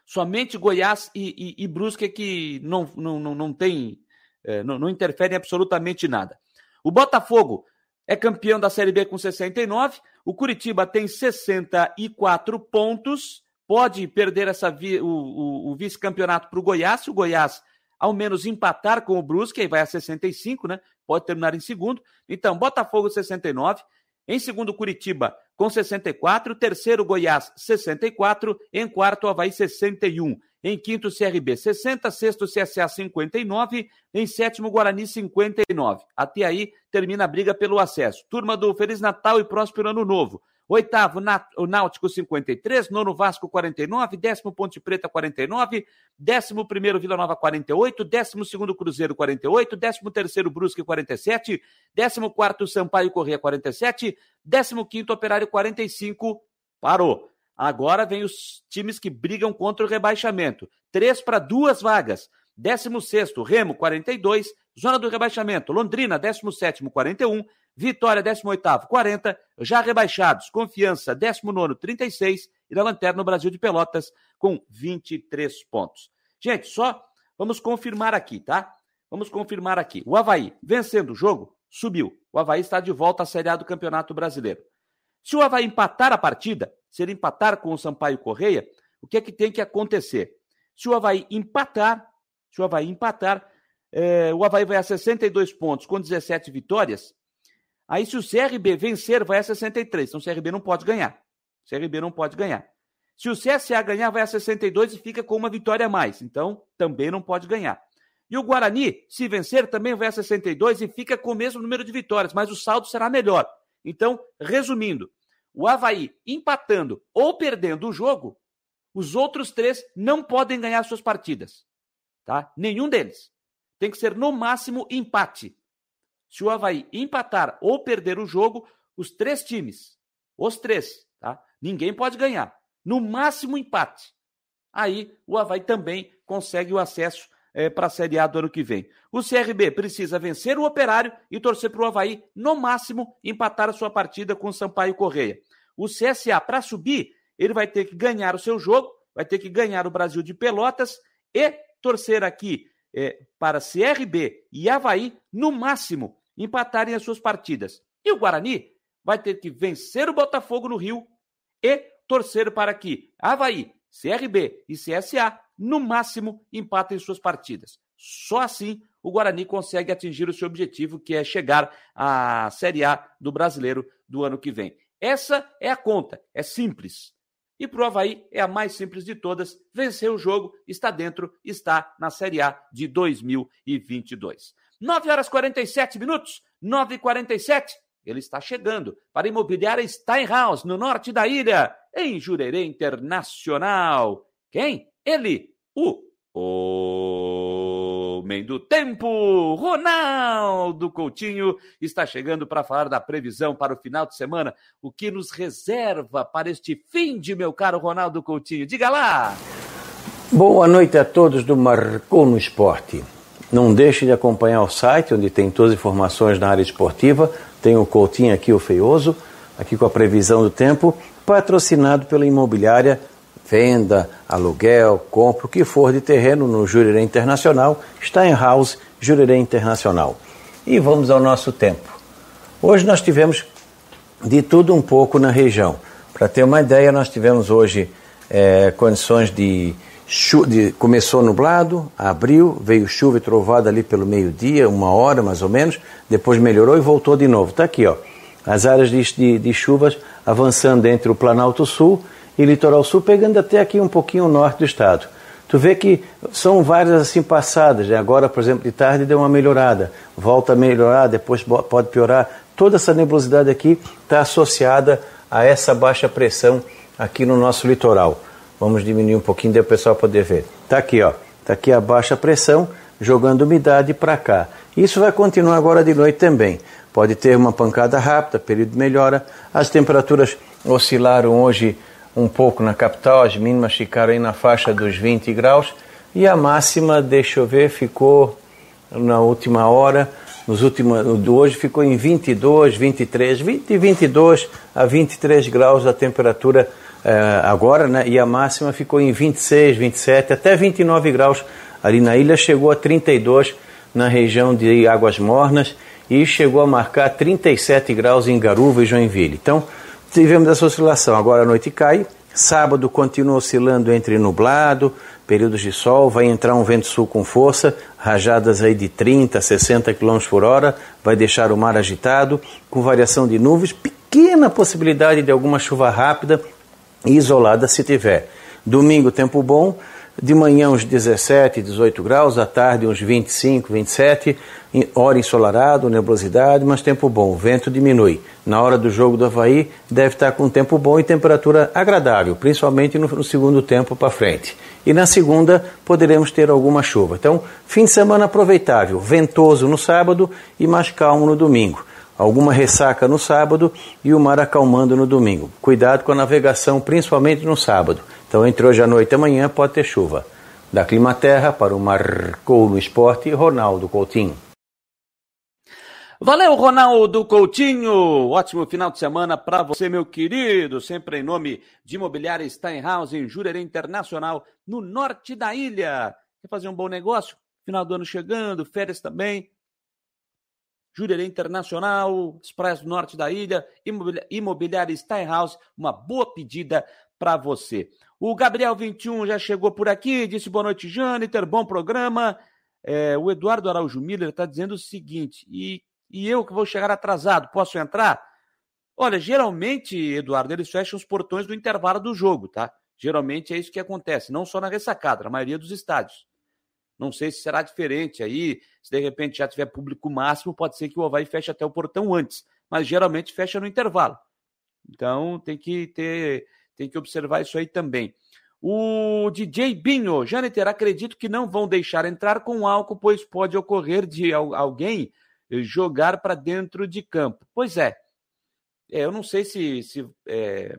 somente Goiás e, e, e Brusque é que não, não, não, não tem, é, não, não interferem absolutamente nada. O Botafogo é campeão da Série B com 69. O Curitiba tem 64 pontos. Pode perder essa vi, o, o, o vice-campeonato para o Goiás. Se o Goiás ao menos empatar com o Brusque, aí vai a 65, né? Pode terminar em segundo. Então, Botafogo 69. Em segundo, Curitiba com 64. Terceiro, Goiás 64. Em quarto, Havaí 61. Em quinto, CRB 60, sexto, CSA 59, em sétimo, Guarani 59. Até aí termina a briga pelo acesso. Turma do Feliz Natal e Próspero Ano Novo. Oitavo, o Náutico 53, nono Vasco 49, décimo Ponte Preta 49, décimo primeiro Vila Nova 48, décimo segundo Cruzeiro 48, décimo terceiro Brusque 47, décimo quarto Sampaio Corrêa 47, décimo quinto Operário 45, parou. Agora vem os times que brigam contra o rebaixamento. Três para duas vagas. 16 Remo, 42. Zona do rebaixamento. Londrina, 17 41. Vitória, 18 40. Já rebaixados. Confiança, 19 36. E na Lanterna, o Brasil de Pelotas, com 23 pontos. Gente, só vamos confirmar aqui, tá? Vamos confirmar aqui. O Havaí, vencendo o jogo, subiu. O Havaí está de volta à Série A do Campeonato Brasileiro. Se o Havaí empatar a partida, se ele empatar com o Sampaio Correia, o que é que tem que acontecer? Se o Havaí empatar, se o Havaí empatar, é, o Havaí vai a 62 pontos com 17 vitórias. Aí, se o CRB vencer, vai a 63. Então, o CRB não pode ganhar. O CRB não pode ganhar. Se o CSA ganhar, vai a 62 e fica com uma vitória a mais. Então, também não pode ganhar. E o Guarani, se vencer, também vai a 62 e fica com o mesmo número de vitórias, mas o saldo será melhor. Então, resumindo, o Havaí empatando ou perdendo o jogo, os outros três não podem ganhar suas partidas. Tá? Nenhum deles. Tem que ser no máximo empate. Se o Havaí empatar ou perder o jogo, os três times, os três, tá? Ninguém pode ganhar. No máximo empate. Aí o Havaí também consegue o acesso é, para a Série A do ano que vem. O CRB precisa vencer o Operário e torcer para o Havaí, no máximo, empatar a sua partida com o Sampaio Correia. O CSA, para subir, ele vai ter que ganhar o seu jogo, vai ter que ganhar o Brasil de Pelotas e torcer aqui é, para CRB e Havaí, no máximo, empatarem as suas partidas. E o Guarani vai ter que vencer o Botafogo no Rio e torcer para que Havaí, CRB e CSA, no máximo, empatem suas partidas. Só assim o Guarani consegue atingir o seu objetivo, que é chegar à Série A do brasileiro do ano que vem. Essa é a conta, é simples. E para o Havaí é a mais simples de todas. Venceu o jogo, está dentro, está na Série A de 2022. 9 horas 47 minutos, 9 e 47 Ele está chegando para a imobiliária Steinhaus, no norte da ilha, em Jurerê Internacional. Quem? Ele, o Homem do Tempo, Ronaldo Coutinho, está chegando para falar da previsão para o final de semana. O que nos reserva para este fim de meu caro Ronaldo Coutinho? Diga lá! Boa noite a todos do Marcou no Esporte. Não deixe de acompanhar o site, onde tem todas as informações na área esportiva. Tem o Coutinho aqui, o Feioso, aqui com a previsão do tempo, patrocinado pela imobiliária venda, aluguel, compra, o que for de terreno no Jurerê Internacional, está em House Jurerê Internacional. E vamos ao nosso tempo. Hoje nós tivemos de tudo um pouco na região. Para ter uma ideia, nós tivemos hoje é, condições de, de. Começou nublado, abriu, veio chuva e trovada ali pelo meio-dia, uma hora mais ou menos, depois melhorou e voltou de novo. Está aqui, ó. As áreas de, de, de chuvas avançando entre o Planalto Sul e litoral sul, pegando até aqui um pouquinho o norte do estado. Tu vê que são várias assim passadas. Né? Agora, por exemplo, de tarde deu uma melhorada, volta a melhorar, depois pode piorar. Toda essa nebulosidade aqui está associada a essa baixa pressão aqui no nosso litoral. Vamos diminuir um pouquinho, para o pessoal poder ver. Está aqui, ó. Está aqui a baixa pressão jogando umidade para cá. Isso vai continuar agora de noite também. Pode ter uma pancada rápida, período de melhora. As temperaturas oscilaram hoje um pouco na capital, as mínimas ficaram aí na faixa dos 20 graus e a máxima, deixa eu ver, ficou na última hora, nos últimos, hoje ficou em 22, 23, 20, 22 a 23 graus a temperatura eh, agora, né? E a máxima ficou em 26, 27, até 29 graus ali na ilha, chegou a 32 na região de Águas Mornas e chegou a marcar 37 graus em Garuva e Joinville. Então, tivemos essa oscilação. Agora a noite cai, sábado continua oscilando entre nublado, períodos de sol, vai entrar um vento sul com força, rajadas aí de 30 a 60 km por hora, vai deixar o mar agitado, com variação de nuvens, pequena possibilidade de alguma chuva rápida e isolada se tiver. Domingo, tempo bom, de manhã uns 17, 18 graus, à tarde uns 25, 27, hora ensolarado, nebulosidade, mas tempo bom, o vento diminui. Na hora do jogo do Havaí deve estar com tempo bom e temperatura agradável, principalmente no, no segundo tempo para frente. E na segunda poderemos ter alguma chuva. Então, fim de semana aproveitável, ventoso no sábado e mais calmo no domingo. Alguma ressaca no sábado e o mar acalmando no domingo. Cuidado com a navegação, principalmente no sábado. Então, entre hoje à noite e amanhã pode ter chuva. Da Climaterra para o Marcou no Esporte, Ronaldo Coutinho. Valeu, Ronaldo Coutinho. Ótimo final de semana para você, meu querido. Sempre em nome de Imobiliária Steinhaus, em Jurerê Internacional, no norte da ilha. Quer fazer um bom negócio? Final do ano chegando, férias também. Jurerê Internacional, as do norte da ilha, Imobiliária Steinhaus, uma boa pedida para você. O Gabriel 21 já chegou por aqui, disse boa noite, Jâniter, bom programa. É, o Eduardo Araújo Miller está dizendo o seguinte, e, e eu que vou chegar atrasado, posso entrar? Olha, geralmente, Eduardo, eles fecham os portões do intervalo do jogo, tá? Geralmente é isso que acontece, não só na ressacada, na maioria dos estádios. Não sei se será diferente aí, se de repente já tiver público máximo, pode ser que o Havaí feche até o portão antes, mas geralmente fecha no intervalo. Então tem que ter tem que observar isso aí também. O DJ Binho, Janiter, acredito que não vão deixar entrar com álcool, pois pode ocorrer de alguém jogar para dentro de campo. Pois é. é eu não sei se, se é,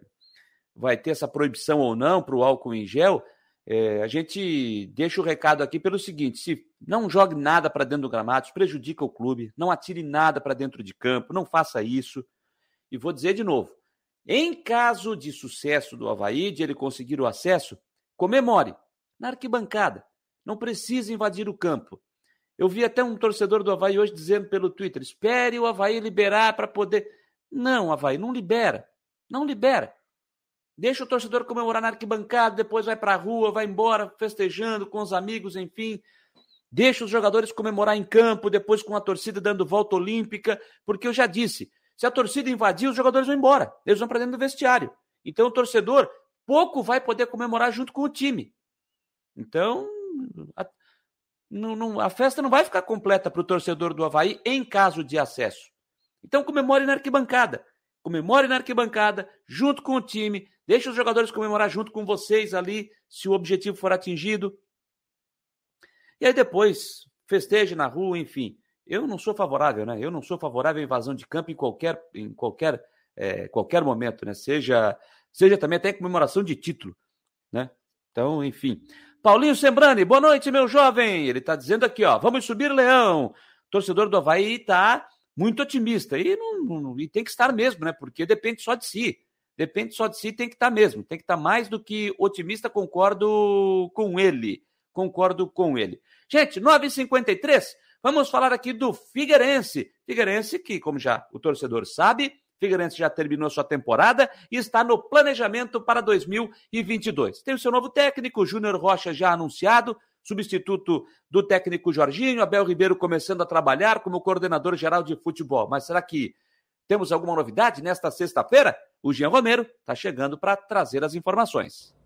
vai ter essa proibição ou não para o álcool em gel. É, a gente deixa o recado aqui pelo seguinte: se não jogue nada para dentro do gramado, isso prejudica o clube, não atire nada para dentro de campo, não faça isso. E vou dizer de novo: em caso de sucesso do Havaí, de ele conseguir o acesso, comemore na arquibancada. Não precisa invadir o campo. Eu vi até um torcedor do Havaí hoje dizendo pelo Twitter: espere o Havaí liberar para poder. Não, Havaí, não libera. Não libera. Deixa o torcedor comemorar na arquibancada, depois vai para a rua, vai embora festejando com os amigos, enfim. Deixa os jogadores comemorar em campo, depois com a torcida dando volta olímpica, porque eu já disse, se a torcida invadir, os jogadores vão embora. Eles vão para dentro do vestiário. Então o torcedor pouco vai poder comemorar junto com o time. Então, a, não, não, a festa não vai ficar completa para o torcedor do Havaí em caso de acesso. Então comemore na arquibancada. Comemore na arquibancada, junto com o time. Deixe os jogadores comemorar junto com vocês ali, se o objetivo for atingido. E aí depois, festeje na rua, enfim. Eu não sou favorável, né? Eu não sou favorável à invasão de campo em qualquer, em qualquer, é, qualquer momento, né? Seja, seja também até comemoração de título, né? Então, enfim. Paulinho Sembrani, boa noite, meu jovem. Ele está dizendo aqui, ó, vamos subir, Leão. torcedor do Havaí está muito otimista e, não, não, e tem que estar mesmo, né? Porque depende só de si. Depende só de si, tem que estar mesmo. Tem que estar mais do que otimista, concordo com ele. Concordo com ele. Gente, 9h53. Vamos falar aqui do Figueirense. Figueirense que, como já o torcedor sabe, Figueirense já terminou sua temporada e está no planejamento para 2022. Tem o seu novo técnico, Júnior Rocha, já anunciado, substituto do técnico Jorginho, Abel Ribeiro começando a trabalhar como coordenador geral de futebol. Mas será que temos alguma novidade nesta sexta-feira? O Jean Romero está chegando para trazer as informações.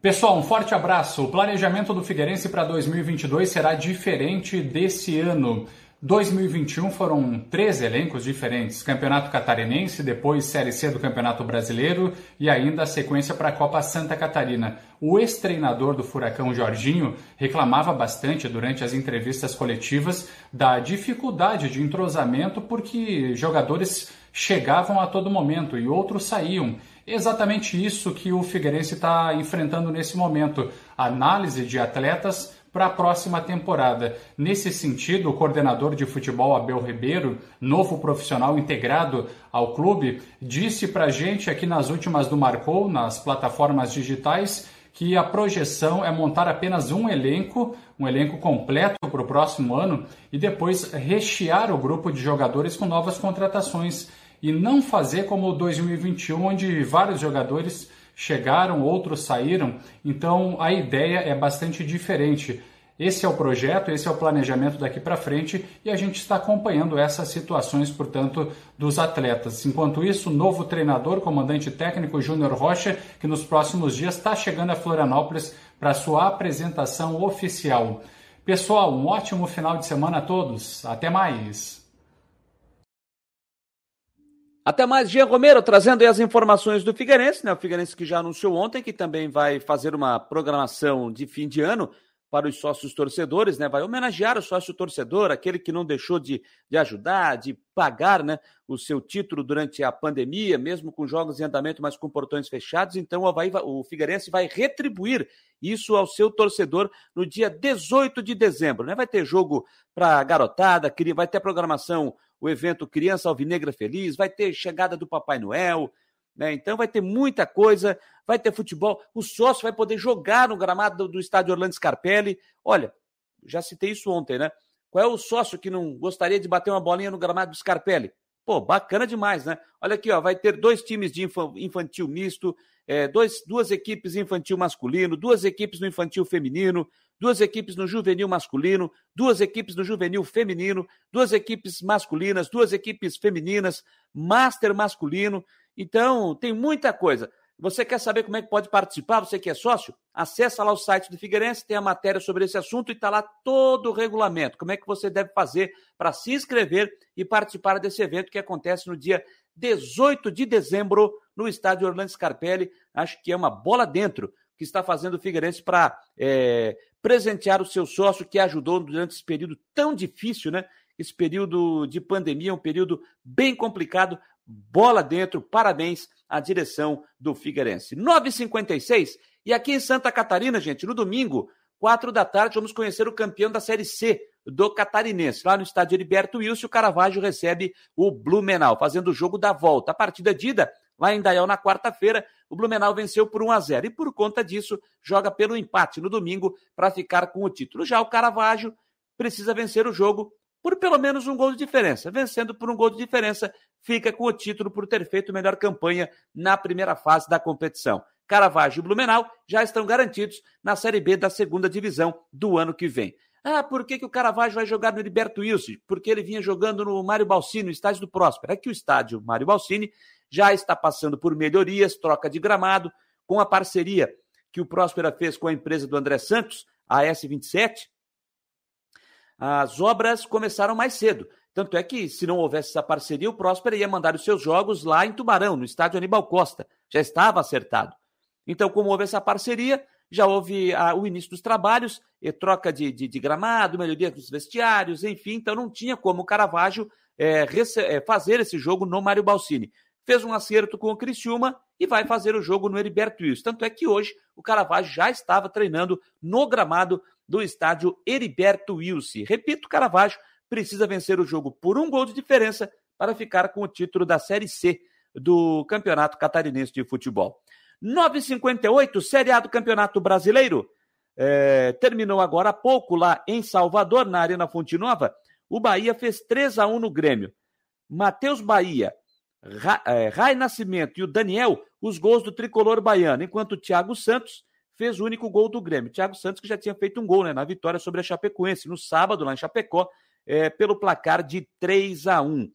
Pessoal, um forte abraço. O planejamento do Figueirense para 2022 será diferente desse ano. 2021 foram três elencos diferentes: Campeonato Catarinense, depois Série C do Campeonato Brasileiro e ainda a sequência para a Copa Santa Catarina. O ex-treinador do Furacão, Jorginho, reclamava bastante durante as entrevistas coletivas da dificuldade de entrosamento porque jogadores chegavam a todo momento e outros saíam exatamente isso que o Figueirense está enfrentando nesse momento: análise de atletas para a próxima temporada. Nesse sentido, o coordenador de futebol Abel Ribeiro, novo profissional integrado ao clube, disse para a gente aqui nas últimas do Marcou, nas plataformas digitais, que a projeção é montar apenas um elenco, um elenco completo para o próximo ano e depois rechear o grupo de jogadores com novas contratações e não fazer como 2021, onde vários jogadores chegaram, outros saíram. Então a ideia é bastante diferente. Esse é o projeto, esse é o planejamento daqui para frente e a gente está acompanhando essas situações, portanto, dos atletas. Enquanto isso, novo treinador, comandante técnico Júnior Rocha, que nos próximos dias está chegando a Florianópolis para sua apresentação oficial. Pessoal, um ótimo final de semana a todos. Até mais! Até mais, Jean Romero, trazendo as informações do Figueirense, né? O Figueirense que já anunciou ontem que também vai fazer uma programação de fim de ano para os sócios torcedores, né? Vai homenagear o sócio torcedor, aquele que não deixou de, de ajudar, de pagar, né? O seu título durante a pandemia, mesmo com jogos em andamento, mas com portões fechados. Então o, Havaí, o Figueirense vai retribuir isso ao seu torcedor no dia 18 de dezembro, né? Vai ter jogo para garotada, vai ter programação o evento Criança Alvinegra Feliz, vai ter chegada do Papai Noel, né? Então vai ter muita coisa, vai ter futebol, o sócio vai poder jogar no gramado do, estádio Orlando Scarpelli. Olha, já citei isso ontem, né? Qual é o sócio que não gostaria de bater uma bolinha no gramado do Scarpelli? Pô, bacana demais, né? Olha aqui, ó, vai ter dois times de infantil misto, é, dois, duas equipes infantil masculino, duas equipes no infantil feminino, duas equipes no juvenil masculino, duas equipes no juvenil feminino, duas equipes masculinas, duas equipes femininas, master masculino. Então, tem muita coisa. Você quer saber como é que pode participar? Você que é sócio? Acesse lá o site do Figueirense, tem a matéria sobre esse assunto e está lá todo o regulamento. Como é que você deve fazer para se inscrever e participar desse evento que acontece no dia 18 de dezembro no estádio Orlando Scarpelli. Acho que é uma bola dentro que está fazendo o Figueirense para é, presentear o seu sócio que ajudou durante esse período tão difícil, né? Esse período de pandemia, um período bem complicado. Bola dentro, parabéns à direção do Figueirense. 9h56, e aqui em Santa Catarina, gente, no domingo, quatro da tarde, vamos conhecer o campeão da Série C do Catarinense. Lá no estádio Heriberto Wilson, o Caravaggio recebe o Blumenau, fazendo o jogo da volta. A partida de ida, lá em Dayal, na quarta-feira, o Blumenau venceu por 1 a 0 e por conta disso joga pelo empate no domingo para ficar com o título. Já o Caravaggio precisa vencer o jogo por pelo menos um gol de diferença. Vencendo por um gol de diferença, fica com o título por ter feito melhor campanha na primeira fase da competição. Caravaggio e Blumenau já estão garantidos na Série B da segunda divisão do ano que vem. Ah, por que, que o Caravaggio vai jogar no Heriberto Wilson? Porque ele vinha jogando no Mário Balsini, no estádio do Próspero. É que o estádio Mário Balsini já está passando por melhorias, troca de gramado, com a parceria que o Próspera fez com a empresa do André Santos, a S27, as obras começaram mais cedo. Tanto é que, se não houvesse essa parceria, o Próspera ia mandar os seus jogos lá em Tubarão, no estádio Aníbal Costa. Já estava acertado. Então, como houve essa parceria, já houve a, o início dos trabalhos, troca de, de, de, gramado, melhoria dos vestiários, enfim. Então, não tinha como o Caravaggio é, fazer esse jogo no Mário Balsini. Fez um acerto com o Criciúma e vai fazer o jogo no Heriberto Wilson. Tanto é que hoje o Caravaggio já estava treinando no gramado do estádio Heriberto Wilson. Repito, Caravaggio precisa vencer o jogo por um gol de diferença para ficar com o título da Série C do Campeonato Catarinense de Futebol. 9,58, Série A do Campeonato Brasileiro. É, terminou agora há pouco lá em Salvador, na Arena Fonte Nova. O Bahia fez 3 a 1 no Grêmio. Matheus Bahia, Ra, é, Rai Nascimento e o Daniel, os gols do tricolor baiano, enquanto o Thiago Santos fez o único gol do Grêmio. Thiago Santos que já tinha feito um gol né, na vitória sobre a Chapecoense, no sábado, lá em Chapecó, é, pelo placar de 3 a 1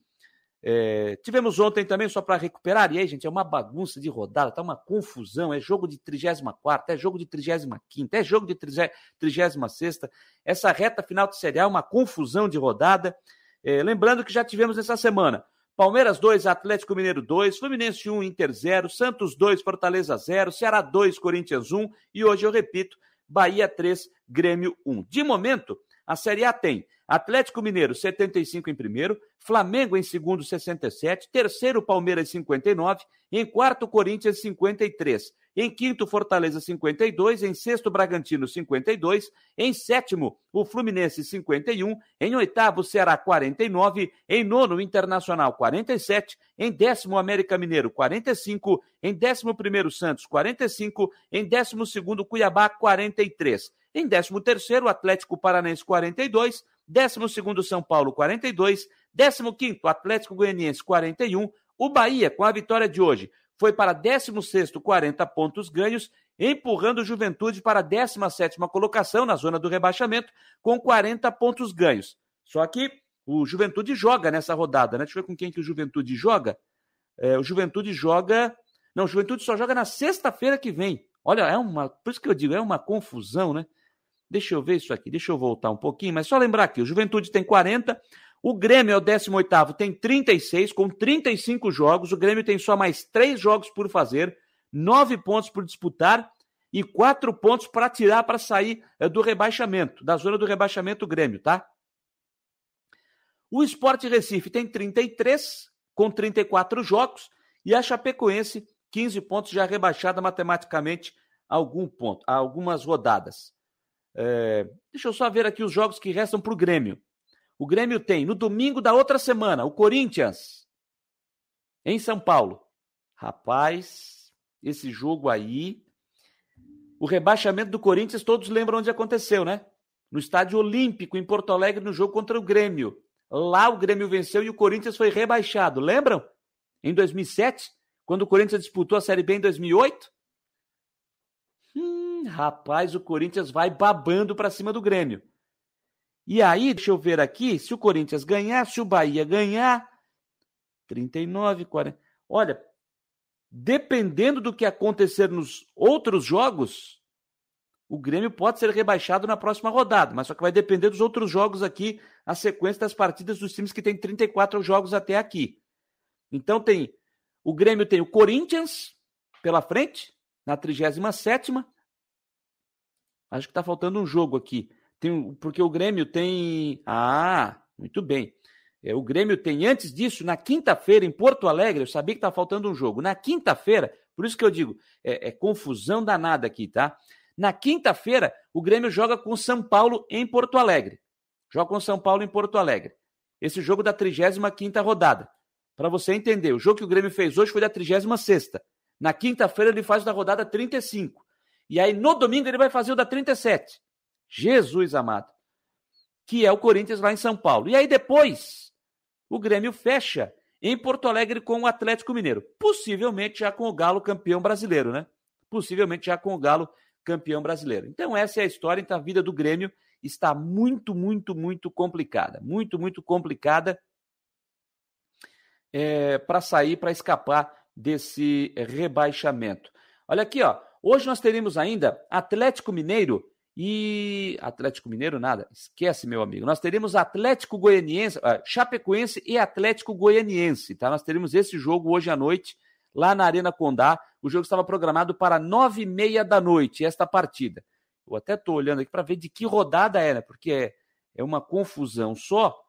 é, tivemos ontem também, só para recuperar, e aí, gente, é uma bagunça de rodada, tá uma confusão, é jogo de 34, é jogo de 35, é jogo de 36. Essa reta final de serial é uma confusão de rodada. É, lembrando que já tivemos nessa semana Palmeiras 2, Atlético Mineiro 2, Fluminense 1, Inter 0, Santos 2, Fortaleza 0, Ceará 2, Corinthians 1 e hoje eu repito, Bahia 3, Grêmio 1. De momento, a Série A tem Atlético Mineiro 75 em primeiro, Flamengo em segundo 67, terceiro Palmeiras 59, em quarto Corinthians 53, em quinto Fortaleza 52, em sexto Bragantino 52, em sétimo o Fluminense 51, em oitavo Ceará 49, em nono Internacional 47, em décimo América Mineiro 45, em décimo primeiro Santos 45, em décimo segundo Cuiabá 43. Em 13º, Atlético Paranense 42, 12º São Paulo 42, 15º Atlético Goianiense 41, o Bahia, com a vitória de hoje, foi para 16º 40 pontos ganhos, empurrando o Juventude para a 17ª colocação na zona do rebaixamento com 40 pontos ganhos. Só que o Juventude joga nessa rodada, né? Deixa eu ver com quem que o Juventude joga. É, o Juventude joga... Não, o Juventude só joga na sexta-feira que vem. Olha, é uma... Por isso que eu digo, é uma confusão, né? Deixa eu ver isso aqui, deixa eu voltar um pouquinho, mas só lembrar aqui: o Juventude tem 40, o Grêmio é o 18, tem 36, com 35 jogos. O Grêmio tem só mais três jogos por fazer, nove pontos por disputar e quatro pontos para tirar para sair é, do rebaixamento, da zona do rebaixamento, o Grêmio, tá? O Esporte Recife tem 33, com 34 jogos, e a Chapecoense, 15 pontos, já rebaixada matematicamente algum ponto, algumas rodadas. É, deixa eu só ver aqui os jogos que restam para o Grêmio. O Grêmio tem no domingo da outra semana o Corinthians em São Paulo. Rapaz, esse jogo aí. O rebaixamento do Corinthians, todos lembram onde aconteceu, né? no Estádio Olímpico, em Porto Alegre, no jogo contra o Grêmio. Lá o Grêmio venceu e o Corinthians foi rebaixado. Lembram? Em 2007, quando o Corinthians disputou a Série B em 2008? Hum, rapaz, o Corinthians vai babando para cima do Grêmio. E aí, deixa eu ver aqui, se o Corinthians ganhar, se o Bahia ganhar, 39, 40. Olha, dependendo do que acontecer nos outros jogos, o Grêmio pode ser rebaixado na próxima rodada, mas só que vai depender dos outros jogos aqui, a sequência das partidas dos times que tem 34 jogos até aqui. Então tem o Grêmio tem o Corinthians pela frente, na 37 Acho que está faltando um jogo aqui. Tem, porque o Grêmio tem. Ah, muito bem. É, o Grêmio tem, antes disso, na quinta-feira, em Porto Alegre, eu sabia que está faltando um jogo. Na quinta-feira, por isso que eu digo, é, é confusão danada aqui, tá? Na quinta-feira, o Grêmio joga com São Paulo em Porto Alegre. Joga com São Paulo em Porto Alegre. Esse jogo da 35 rodada. Para você entender, o jogo que o Grêmio fez hoje foi da 36 Na quinta-feira ele faz o da rodada 35. E aí no domingo ele vai fazer o da 37. Jesus amado. Que é o Corinthians lá em São Paulo. E aí depois, o Grêmio fecha em Porto Alegre com o Atlético Mineiro. Possivelmente já com o Galo campeão brasileiro, né? Possivelmente já com o Galo campeão brasileiro. Então, essa é a história. Então, a vida do Grêmio está muito, muito, muito complicada. Muito, muito complicada é, para sair, para escapar desse rebaixamento. Olha aqui, ó. Hoje nós teremos ainda Atlético Mineiro e Atlético Mineiro, nada, esquece, meu amigo. Nós teremos Atlético Goianiense, uh, Chapecoense e Atlético Goianiense, tá? Nós teremos esse jogo hoje à noite, lá na Arena Condá. O jogo estava programado para nove e meia da noite, esta partida. Eu até estou olhando aqui para ver de que rodada é, né? Porque é, é uma confusão só.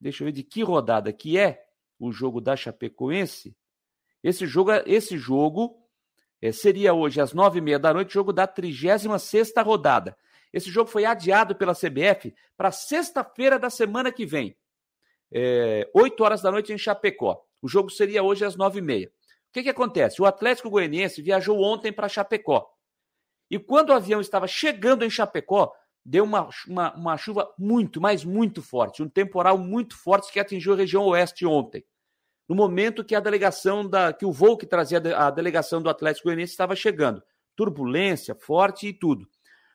Deixa eu ver de que rodada que é o jogo da Chapecoense. Esse jogo, é, esse jogo é, seria hoje às nove e meia da noite, jogo da 36 rodada. Esse jogo foi adiado pela CBF para sexta-feira da semana que vem, é, 8 horas da noite em Chapecó. O jogo seria hoje às nove e meia. O que, que acontece? O Atlético Goianiense viajou ontem para Chapecó. E quando o avião estava chegando em Chapecó, deu uma, uma, uma chuva muito, mas muito forte, um temporal muito forte que atingiu a região oeste ontem no momento que a delegação da que o voo que trazia a delegação do Atlético Goianiense estava chegando. Turbulência forte e tudo.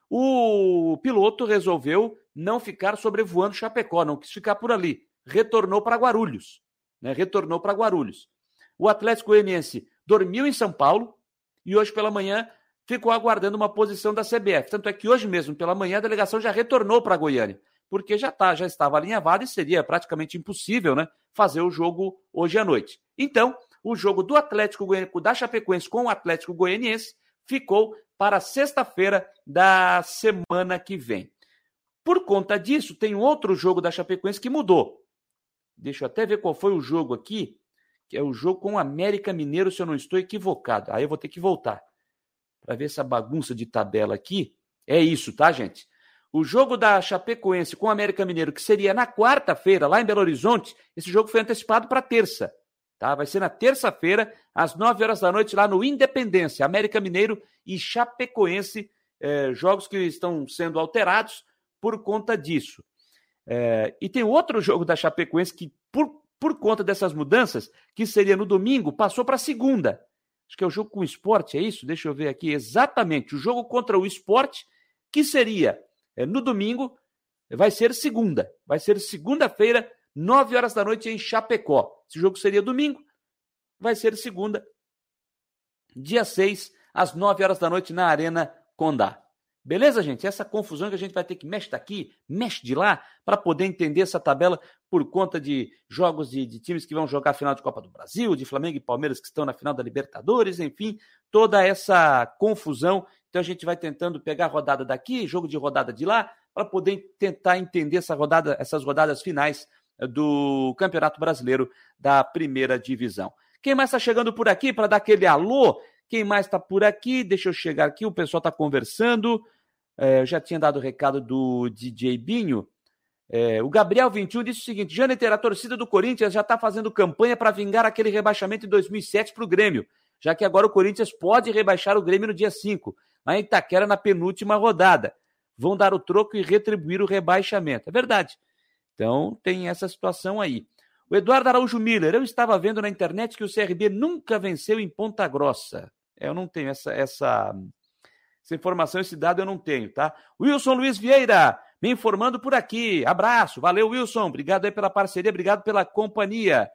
O piloto resolveu não ficar sobrevoando Chapecó, não quis ficar por ali. Retornou para Guarulhos. Né? Retornou para Guarulhos. O Atlético Goianiense dormiu em São Paulo e hoje pela manhã ficou aguardando uma posição da CBF. Tanto é que hoje mesmo, pela manhã, a delegação já retornou para Goiânia porque já, tá, já estava alinhavado e seria praticamente impossível né, fazer o jogo hoje à noite. Então, o jogo do Atlético Goianiense, da Chapecoense com o Atlético Goianiense, ficou para sexta-feira da semana que vem. Por conta disso, tem outro jogo da Chapecoense que mudou. Deixa eu até ver qual foi o jogo aqui, que é o jogo com o América Mineiro, se eu não estou equivocado. Aí eu vou ter que voltar para ver essa bagunça de tabela aqui. É isso, tá, gente? O jogo da Chapecoense com o América Mineiro, que seria na quarta-feira, lá em Belo Horizonte, esse jogo foi antecipado para terça. Tá? Vai ser na terça-feira, às 9 horas da noite, lá no Independência, América Mineiro e Chapecoense, eh, jogos que estão sendo alterados por conta disso. Eh, e tem outro jogo da Chapecoense que, por, por conta dessas mudanças, que seria no domingo, passou para segunda. Acho que é o jogo com o esporte, é isso? Deixa eu ver aqui. Exatamente, o jogo contra o esporte, que seria é, no domingo, vai ser segunda. Vai ser segunda-feira, nove horas da noite em Chapecó. Esse jogo seria domingo, vai ser segunda, dia 6, às nove horas da noite na Arena Condá. Beleza, gente? Essa confusão que a gente vai ter que mexe daqui, mexe de lá, para poder entender essa tabela por conta de jogos de, de, times que vão jogar a final de Copa do Brasil, de Flamengo e Palmeiras que estão na final da Libertadores, enfim, toda essa confusão então a gente vai tentando pegar a rodada daqui, jogo de rodada de lá, para poder tentar entender essa rodada, essas rodadas finais eh, do Campeonato Brasileiro da Primeira Divisão. Quem mais está chegando por aqui para dar aquele alô? Quem mais está por aqui? Deixa eu chegar aqui, o pessoal está conversando. É, eu já tinha dado o recado do DJ Binho. É, o Gabriel 21 disse o seguinte: Jâniter, a torcida do Corinthians já está fazendo campanha para vingar aquele rebaixamento em 2007 para o Grêmio, já que agora o Corinthians pode rebaixar o Grêmio no dia 5 lá em Itaquera na penúltima rodada. vão dar o troco e retribuir o rebaixamento. É verdade. Então tem essa situação aí. O Eduardo Araújo Miller, eu estava vendo na internet que o CRB nunca venceu em Ponta Grossa. Eu não tenho essa, essa, essa informação, esse dado eu não tenho, tá? Wilson Luiz Vieira, me informando por aqui. Abraço, valeu Wilson, obrigado aí pela parceria, obrigado pela companhia.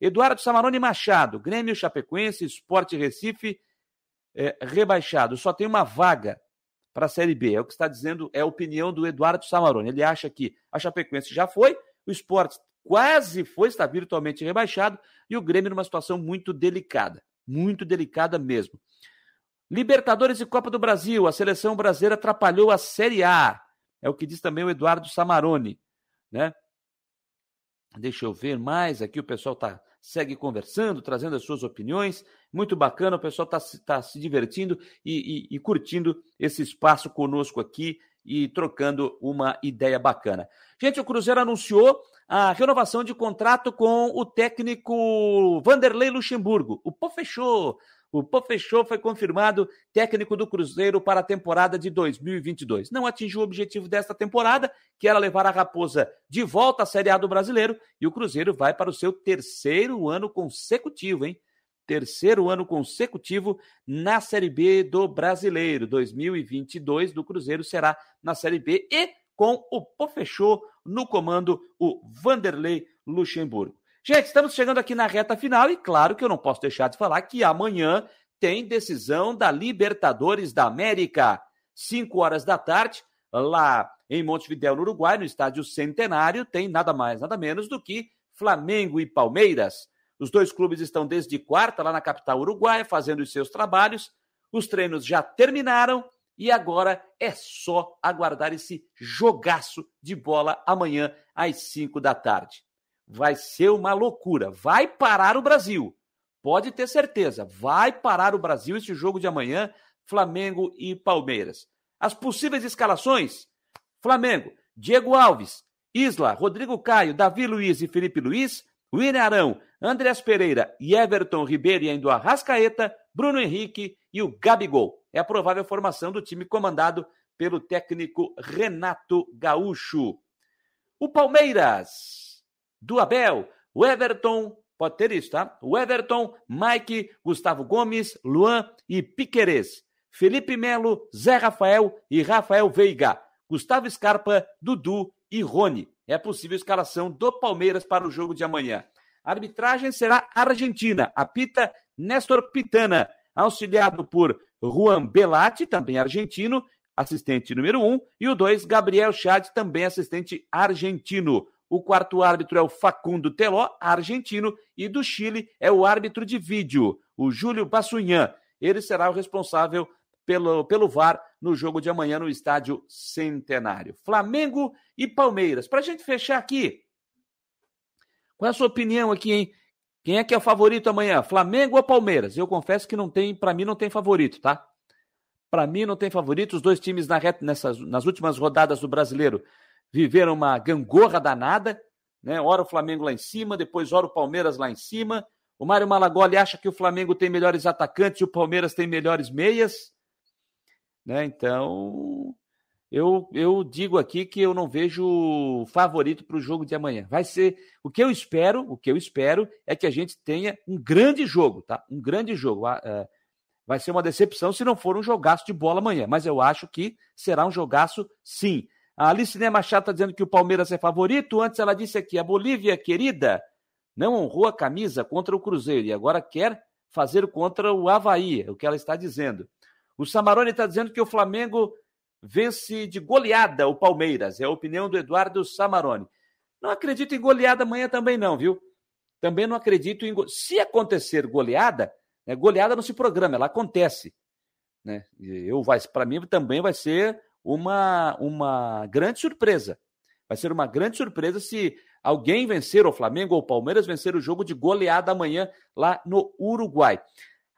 Eduardo Samarone Machado, Grêmio Chapecoense, Esporte Recife, é, rebaixado. Só tem uma vaga para a Série B. É o que está dizendo, é a opinião do Eduardo Samarone. Ele acha que a Chapecoense já foi, o esporte quase foi, está virtualmente rebaixado, e o Grêmio numa situação muito delicada. Muito delicada mesmo. Libertadores e Copa do Brasil, a seleção brasileira atrapalhou a Série A. É o que diz também o Eduardo Samarone, né? Deixa eu ver mais aqui, o pessoal tá segue conversando, trazendo as suas opiniões. Muito bacana, o pessoal está tá se divertindo e, e, e curtindo esse espaço conosco aqui e trocando uma ideia bacana. Gente, o Cruzeiro anunciou a renovação de contrato com o técnico Vanderlei Luxemburgo. O pô fechou. O Pô fechou, foi confirmado técnico do Cruzeiro para a temporada de 2022. Não atingiu o objetivo desta temporada, que era levar a Raposa de volta à Série A do Brasileiro, e o Cruzeiro vai para o seu terceiro ano consecutivo, hein? Terceiro ano consecutivo na Série B do Brasileiro. 2022 do Cruzeiro será na Série B e com o Pô fechou no comando o Vanderlei Luxemburgo. Gente, estamos chegando aqui na reta final e claro que eu não posso deixar de falar que amanhã tem decisão da Libertadores da América. 5 horas da tarde, lá em Montevidéu, no Uruguai, no estádio Centenário, tem nada mais, nada menos do que Flamengo e Palmeiras. Os dois clubes estão desde quarta lá na capital uruguaia fazendo os seus trabalhos. Os treinos já terminaram e agora é só aguardar esse jogaço de bola amanhã às 5 da tarde vai ser uma loucura. Vai parar o Brasil. Pode ter certeza. Vai parar o Brasil esse jogo de amanhã, Flamengo e Palmeiras. As possíveis escalações: Flamengo, Diego Alves, Isla, Rodrigo Caio, Davi Luiz e Felipe Luiz, William Arão, Andreas Pereira e Everton Ribeiro ainda Arrascaeta, Bruno Henrique e o Gabigol. É a provável formação do time comandado pelo técnico Renato Gaúcho. O Palmeiras do Abel, o Everton, pode ter isso, tá? O Everton, Mike, Gustavo Gomes, Luan e Piquerez. Felipe Melo, Zé Rafael e Rafael Veiga. Gustavo Scarpa, Dudu e Rony. É a possível escalação do Palmeiras para o jogo de amanhã. A arbitragem será argentina. Apita Néstor Pitana, auxiliado por Juan Belatti, também argentino, assistente número 1, um, e o 2, Gabriel Chad, também assistente argentino. O quarto árbitro é o Facundo Teló, argentino, e do Chile é o árbitro de vídeo, o Júlio Bassunhan. Ele será o responsável pelo, pelo VAR no jogo de amanhã no estádio Centenário. Flamengo e Palmeiras. Para a gente fechar aqui, qual é a sua opinião aqui, hein? Quem é que é o favorito amanhã? Flamengo ou Palmeiras? Eu confesso que não tem, para mim não tem favorito, tá? Para mim não tem favorito. Os dois times na reta, nessas, nas últimas rodadas do Brasileiro viveram uma gangorra danada, né? Ora o Flamengo lá em cima, depois ora o Palmeiras lá em cima. O Mário Malagoli acha que o Flamengo tem melhores atacantes e o Palmeiras tem melhores meias. Né? Então, eu, eu digo aqui que eu não vejo favorito para o jogo de amanhã. Vai ser o que eu espero, o que eu espero é que a gente tenha um grande jogo, tá? Um grande jogo. Ah, é, vai ser uma decepção se não for um jogaço de bola amanhã, mas eu acho que será um jogaço sim. A Alice Machado está dizendo que o Palmeiras é favorito. Antes ela disse aqui: a Bolívia querida não honrou a camisa contra o Cruzeiro e agora quer fazer contra o Havaí, é o que ela está dizendo. O Samarone está dizendo que o Flamengo vence de goleada o Palmeiras. É a opinião do Eduardo Samarone. Não acredito em goleada amanhã também, não, viu? Também não acredito em. Se acontecer goleada, né, goleada não se programa, ela acontece. Né? Eu Para mim também vai ser uma, uma grande surpresa. Vai ser uma grande surpresa se alguém vencer o Flamengo ou o Palmeiras vencer o jogo de goleada amanhã lá no Uruguai.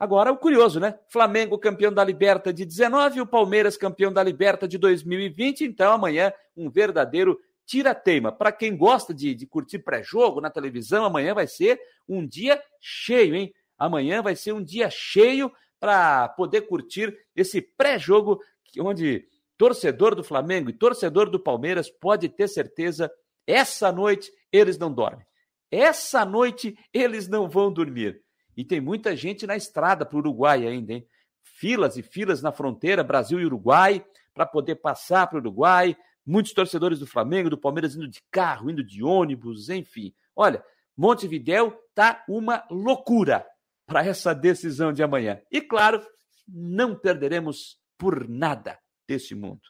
Agora, o curioso, né? Flamengo campeão da Liberta de 19, o Palmeiras campeão da Liberta de 2020. Então, amanhã, um verdadeiro tira-teima. Para quem gosta de, de curtir pré-jogo na televisão, amanhã vai ser um dia cheio, hein? Amanhã vai ser um dia cheio para poder curtir esse pré-jogo onde torcedor do Flamengo e torcedor do Palmeiras pode ter certeza, essa noite eles não dormem. Essa noite eles não vão dormir. E tem muita gente na estrada para o Uruguai ainda, hein? Filas e filas na fronteira Brasil e Uruguai para poder passar para o Uruguai. Muitos torcedores do Flamengo, do Palmeiras indo de carro, indo de ônibus, enfim. Olha, Montevidéu tá uma loucura para essa decisão de amanhã. E claro, não perderemos por nada desse mundo.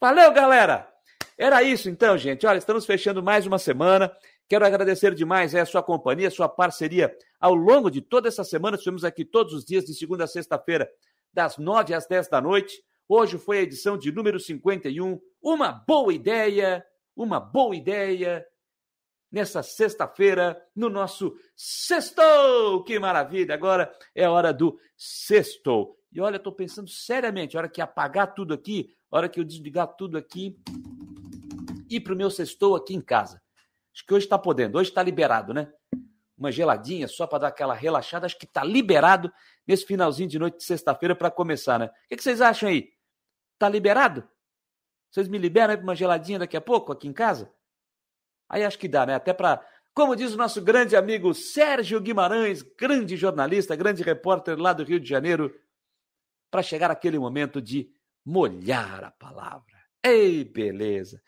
Valeu, galera! Era isso então, gente. Olha, estamos fechando mais uma semana. Quero agradecer demais a sua companhia, a sua parceria ao longo de toda essa semana. Estivemos aqui todos os dias, de segunda a sexta-feira, das nove às dez da noite. Hoje foi a edição de número 51. Uma boa ideia, uma boa ideia. Nessa sexta-feira, no nosso Sextou! Que maravilha! Agora é a hora do Sextou. E olha, estou pensando seriamente, a hora que apagar tudo aqui, a hora que eu desligar tudo aqui, ir para o meu Sextou aqui em casa. Acho que hoje está podendo, hoje está liberado, né? Uma geladinha só para dar aquela relaxada. Acho que está liberado nesse finalzinho de noite de sexta-feira para começar, né? O que, que vocês acham aí? Tá liberado? Vocês me liberam aí para uma geladinha daqui a pouco, aqui em casa? Aí acho que dá, né? Até para, como diz o nosso grande amigo Sérgio Guimarães, grande jornalista, grande repórter lá do Rio de Janeiro, para chegar aquele momento de molhar a palavra. Ei, beleza.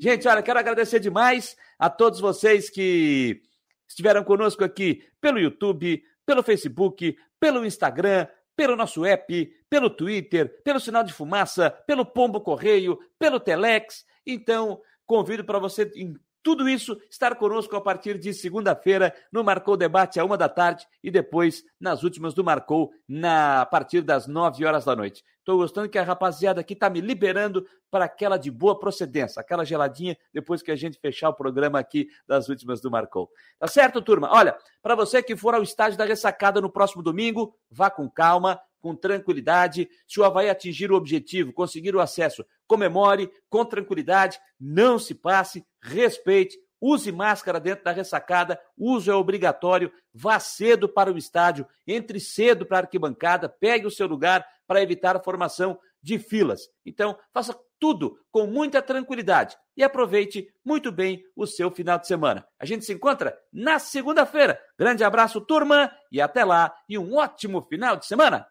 Gente, olha, quero agradecer demais a todos vocês que estiveram conosco aqui pelo YouTube, pelo Facebook, pelo Instagram, pelo nosso app, pelo Twitter, pelo sinal de fumaça, pelo Pombo Correio, pelo Telex. Então, convido para você em tudo isso estar conosco a partir de segunda-feira no Marcou Debate a uma da tarde e depois nas últimas do Marcou na a partir das nove horas da noite. Estou gostando que a rapaziada aqui está me liberando para aquela de boa procedência, aquela geladinha depois que a gente fechar o programa aqui das últimas do Marcou. Tá certo, turma? Olha, para você que for ao estádio da ressacada no próximo domingo, vá com calma, com tranquilidade. Se o Havaí atingir o objetivo, conseguir o acesso, comemore com tranquilidade, não se passe, respeite, use máscara dentro da ressacada, uso é obrigatório, vá cedo para o estádio, entre cedo para a arquibancada, pegue o seu lugar para evitar a formação de filas. Então, faça tudo com muita tranquilidade e aproveite muito bem o seu final de semana. A gente se encontra na segunda-feira. Grande abraço, turma, e até lá, e um ótimo final de semana.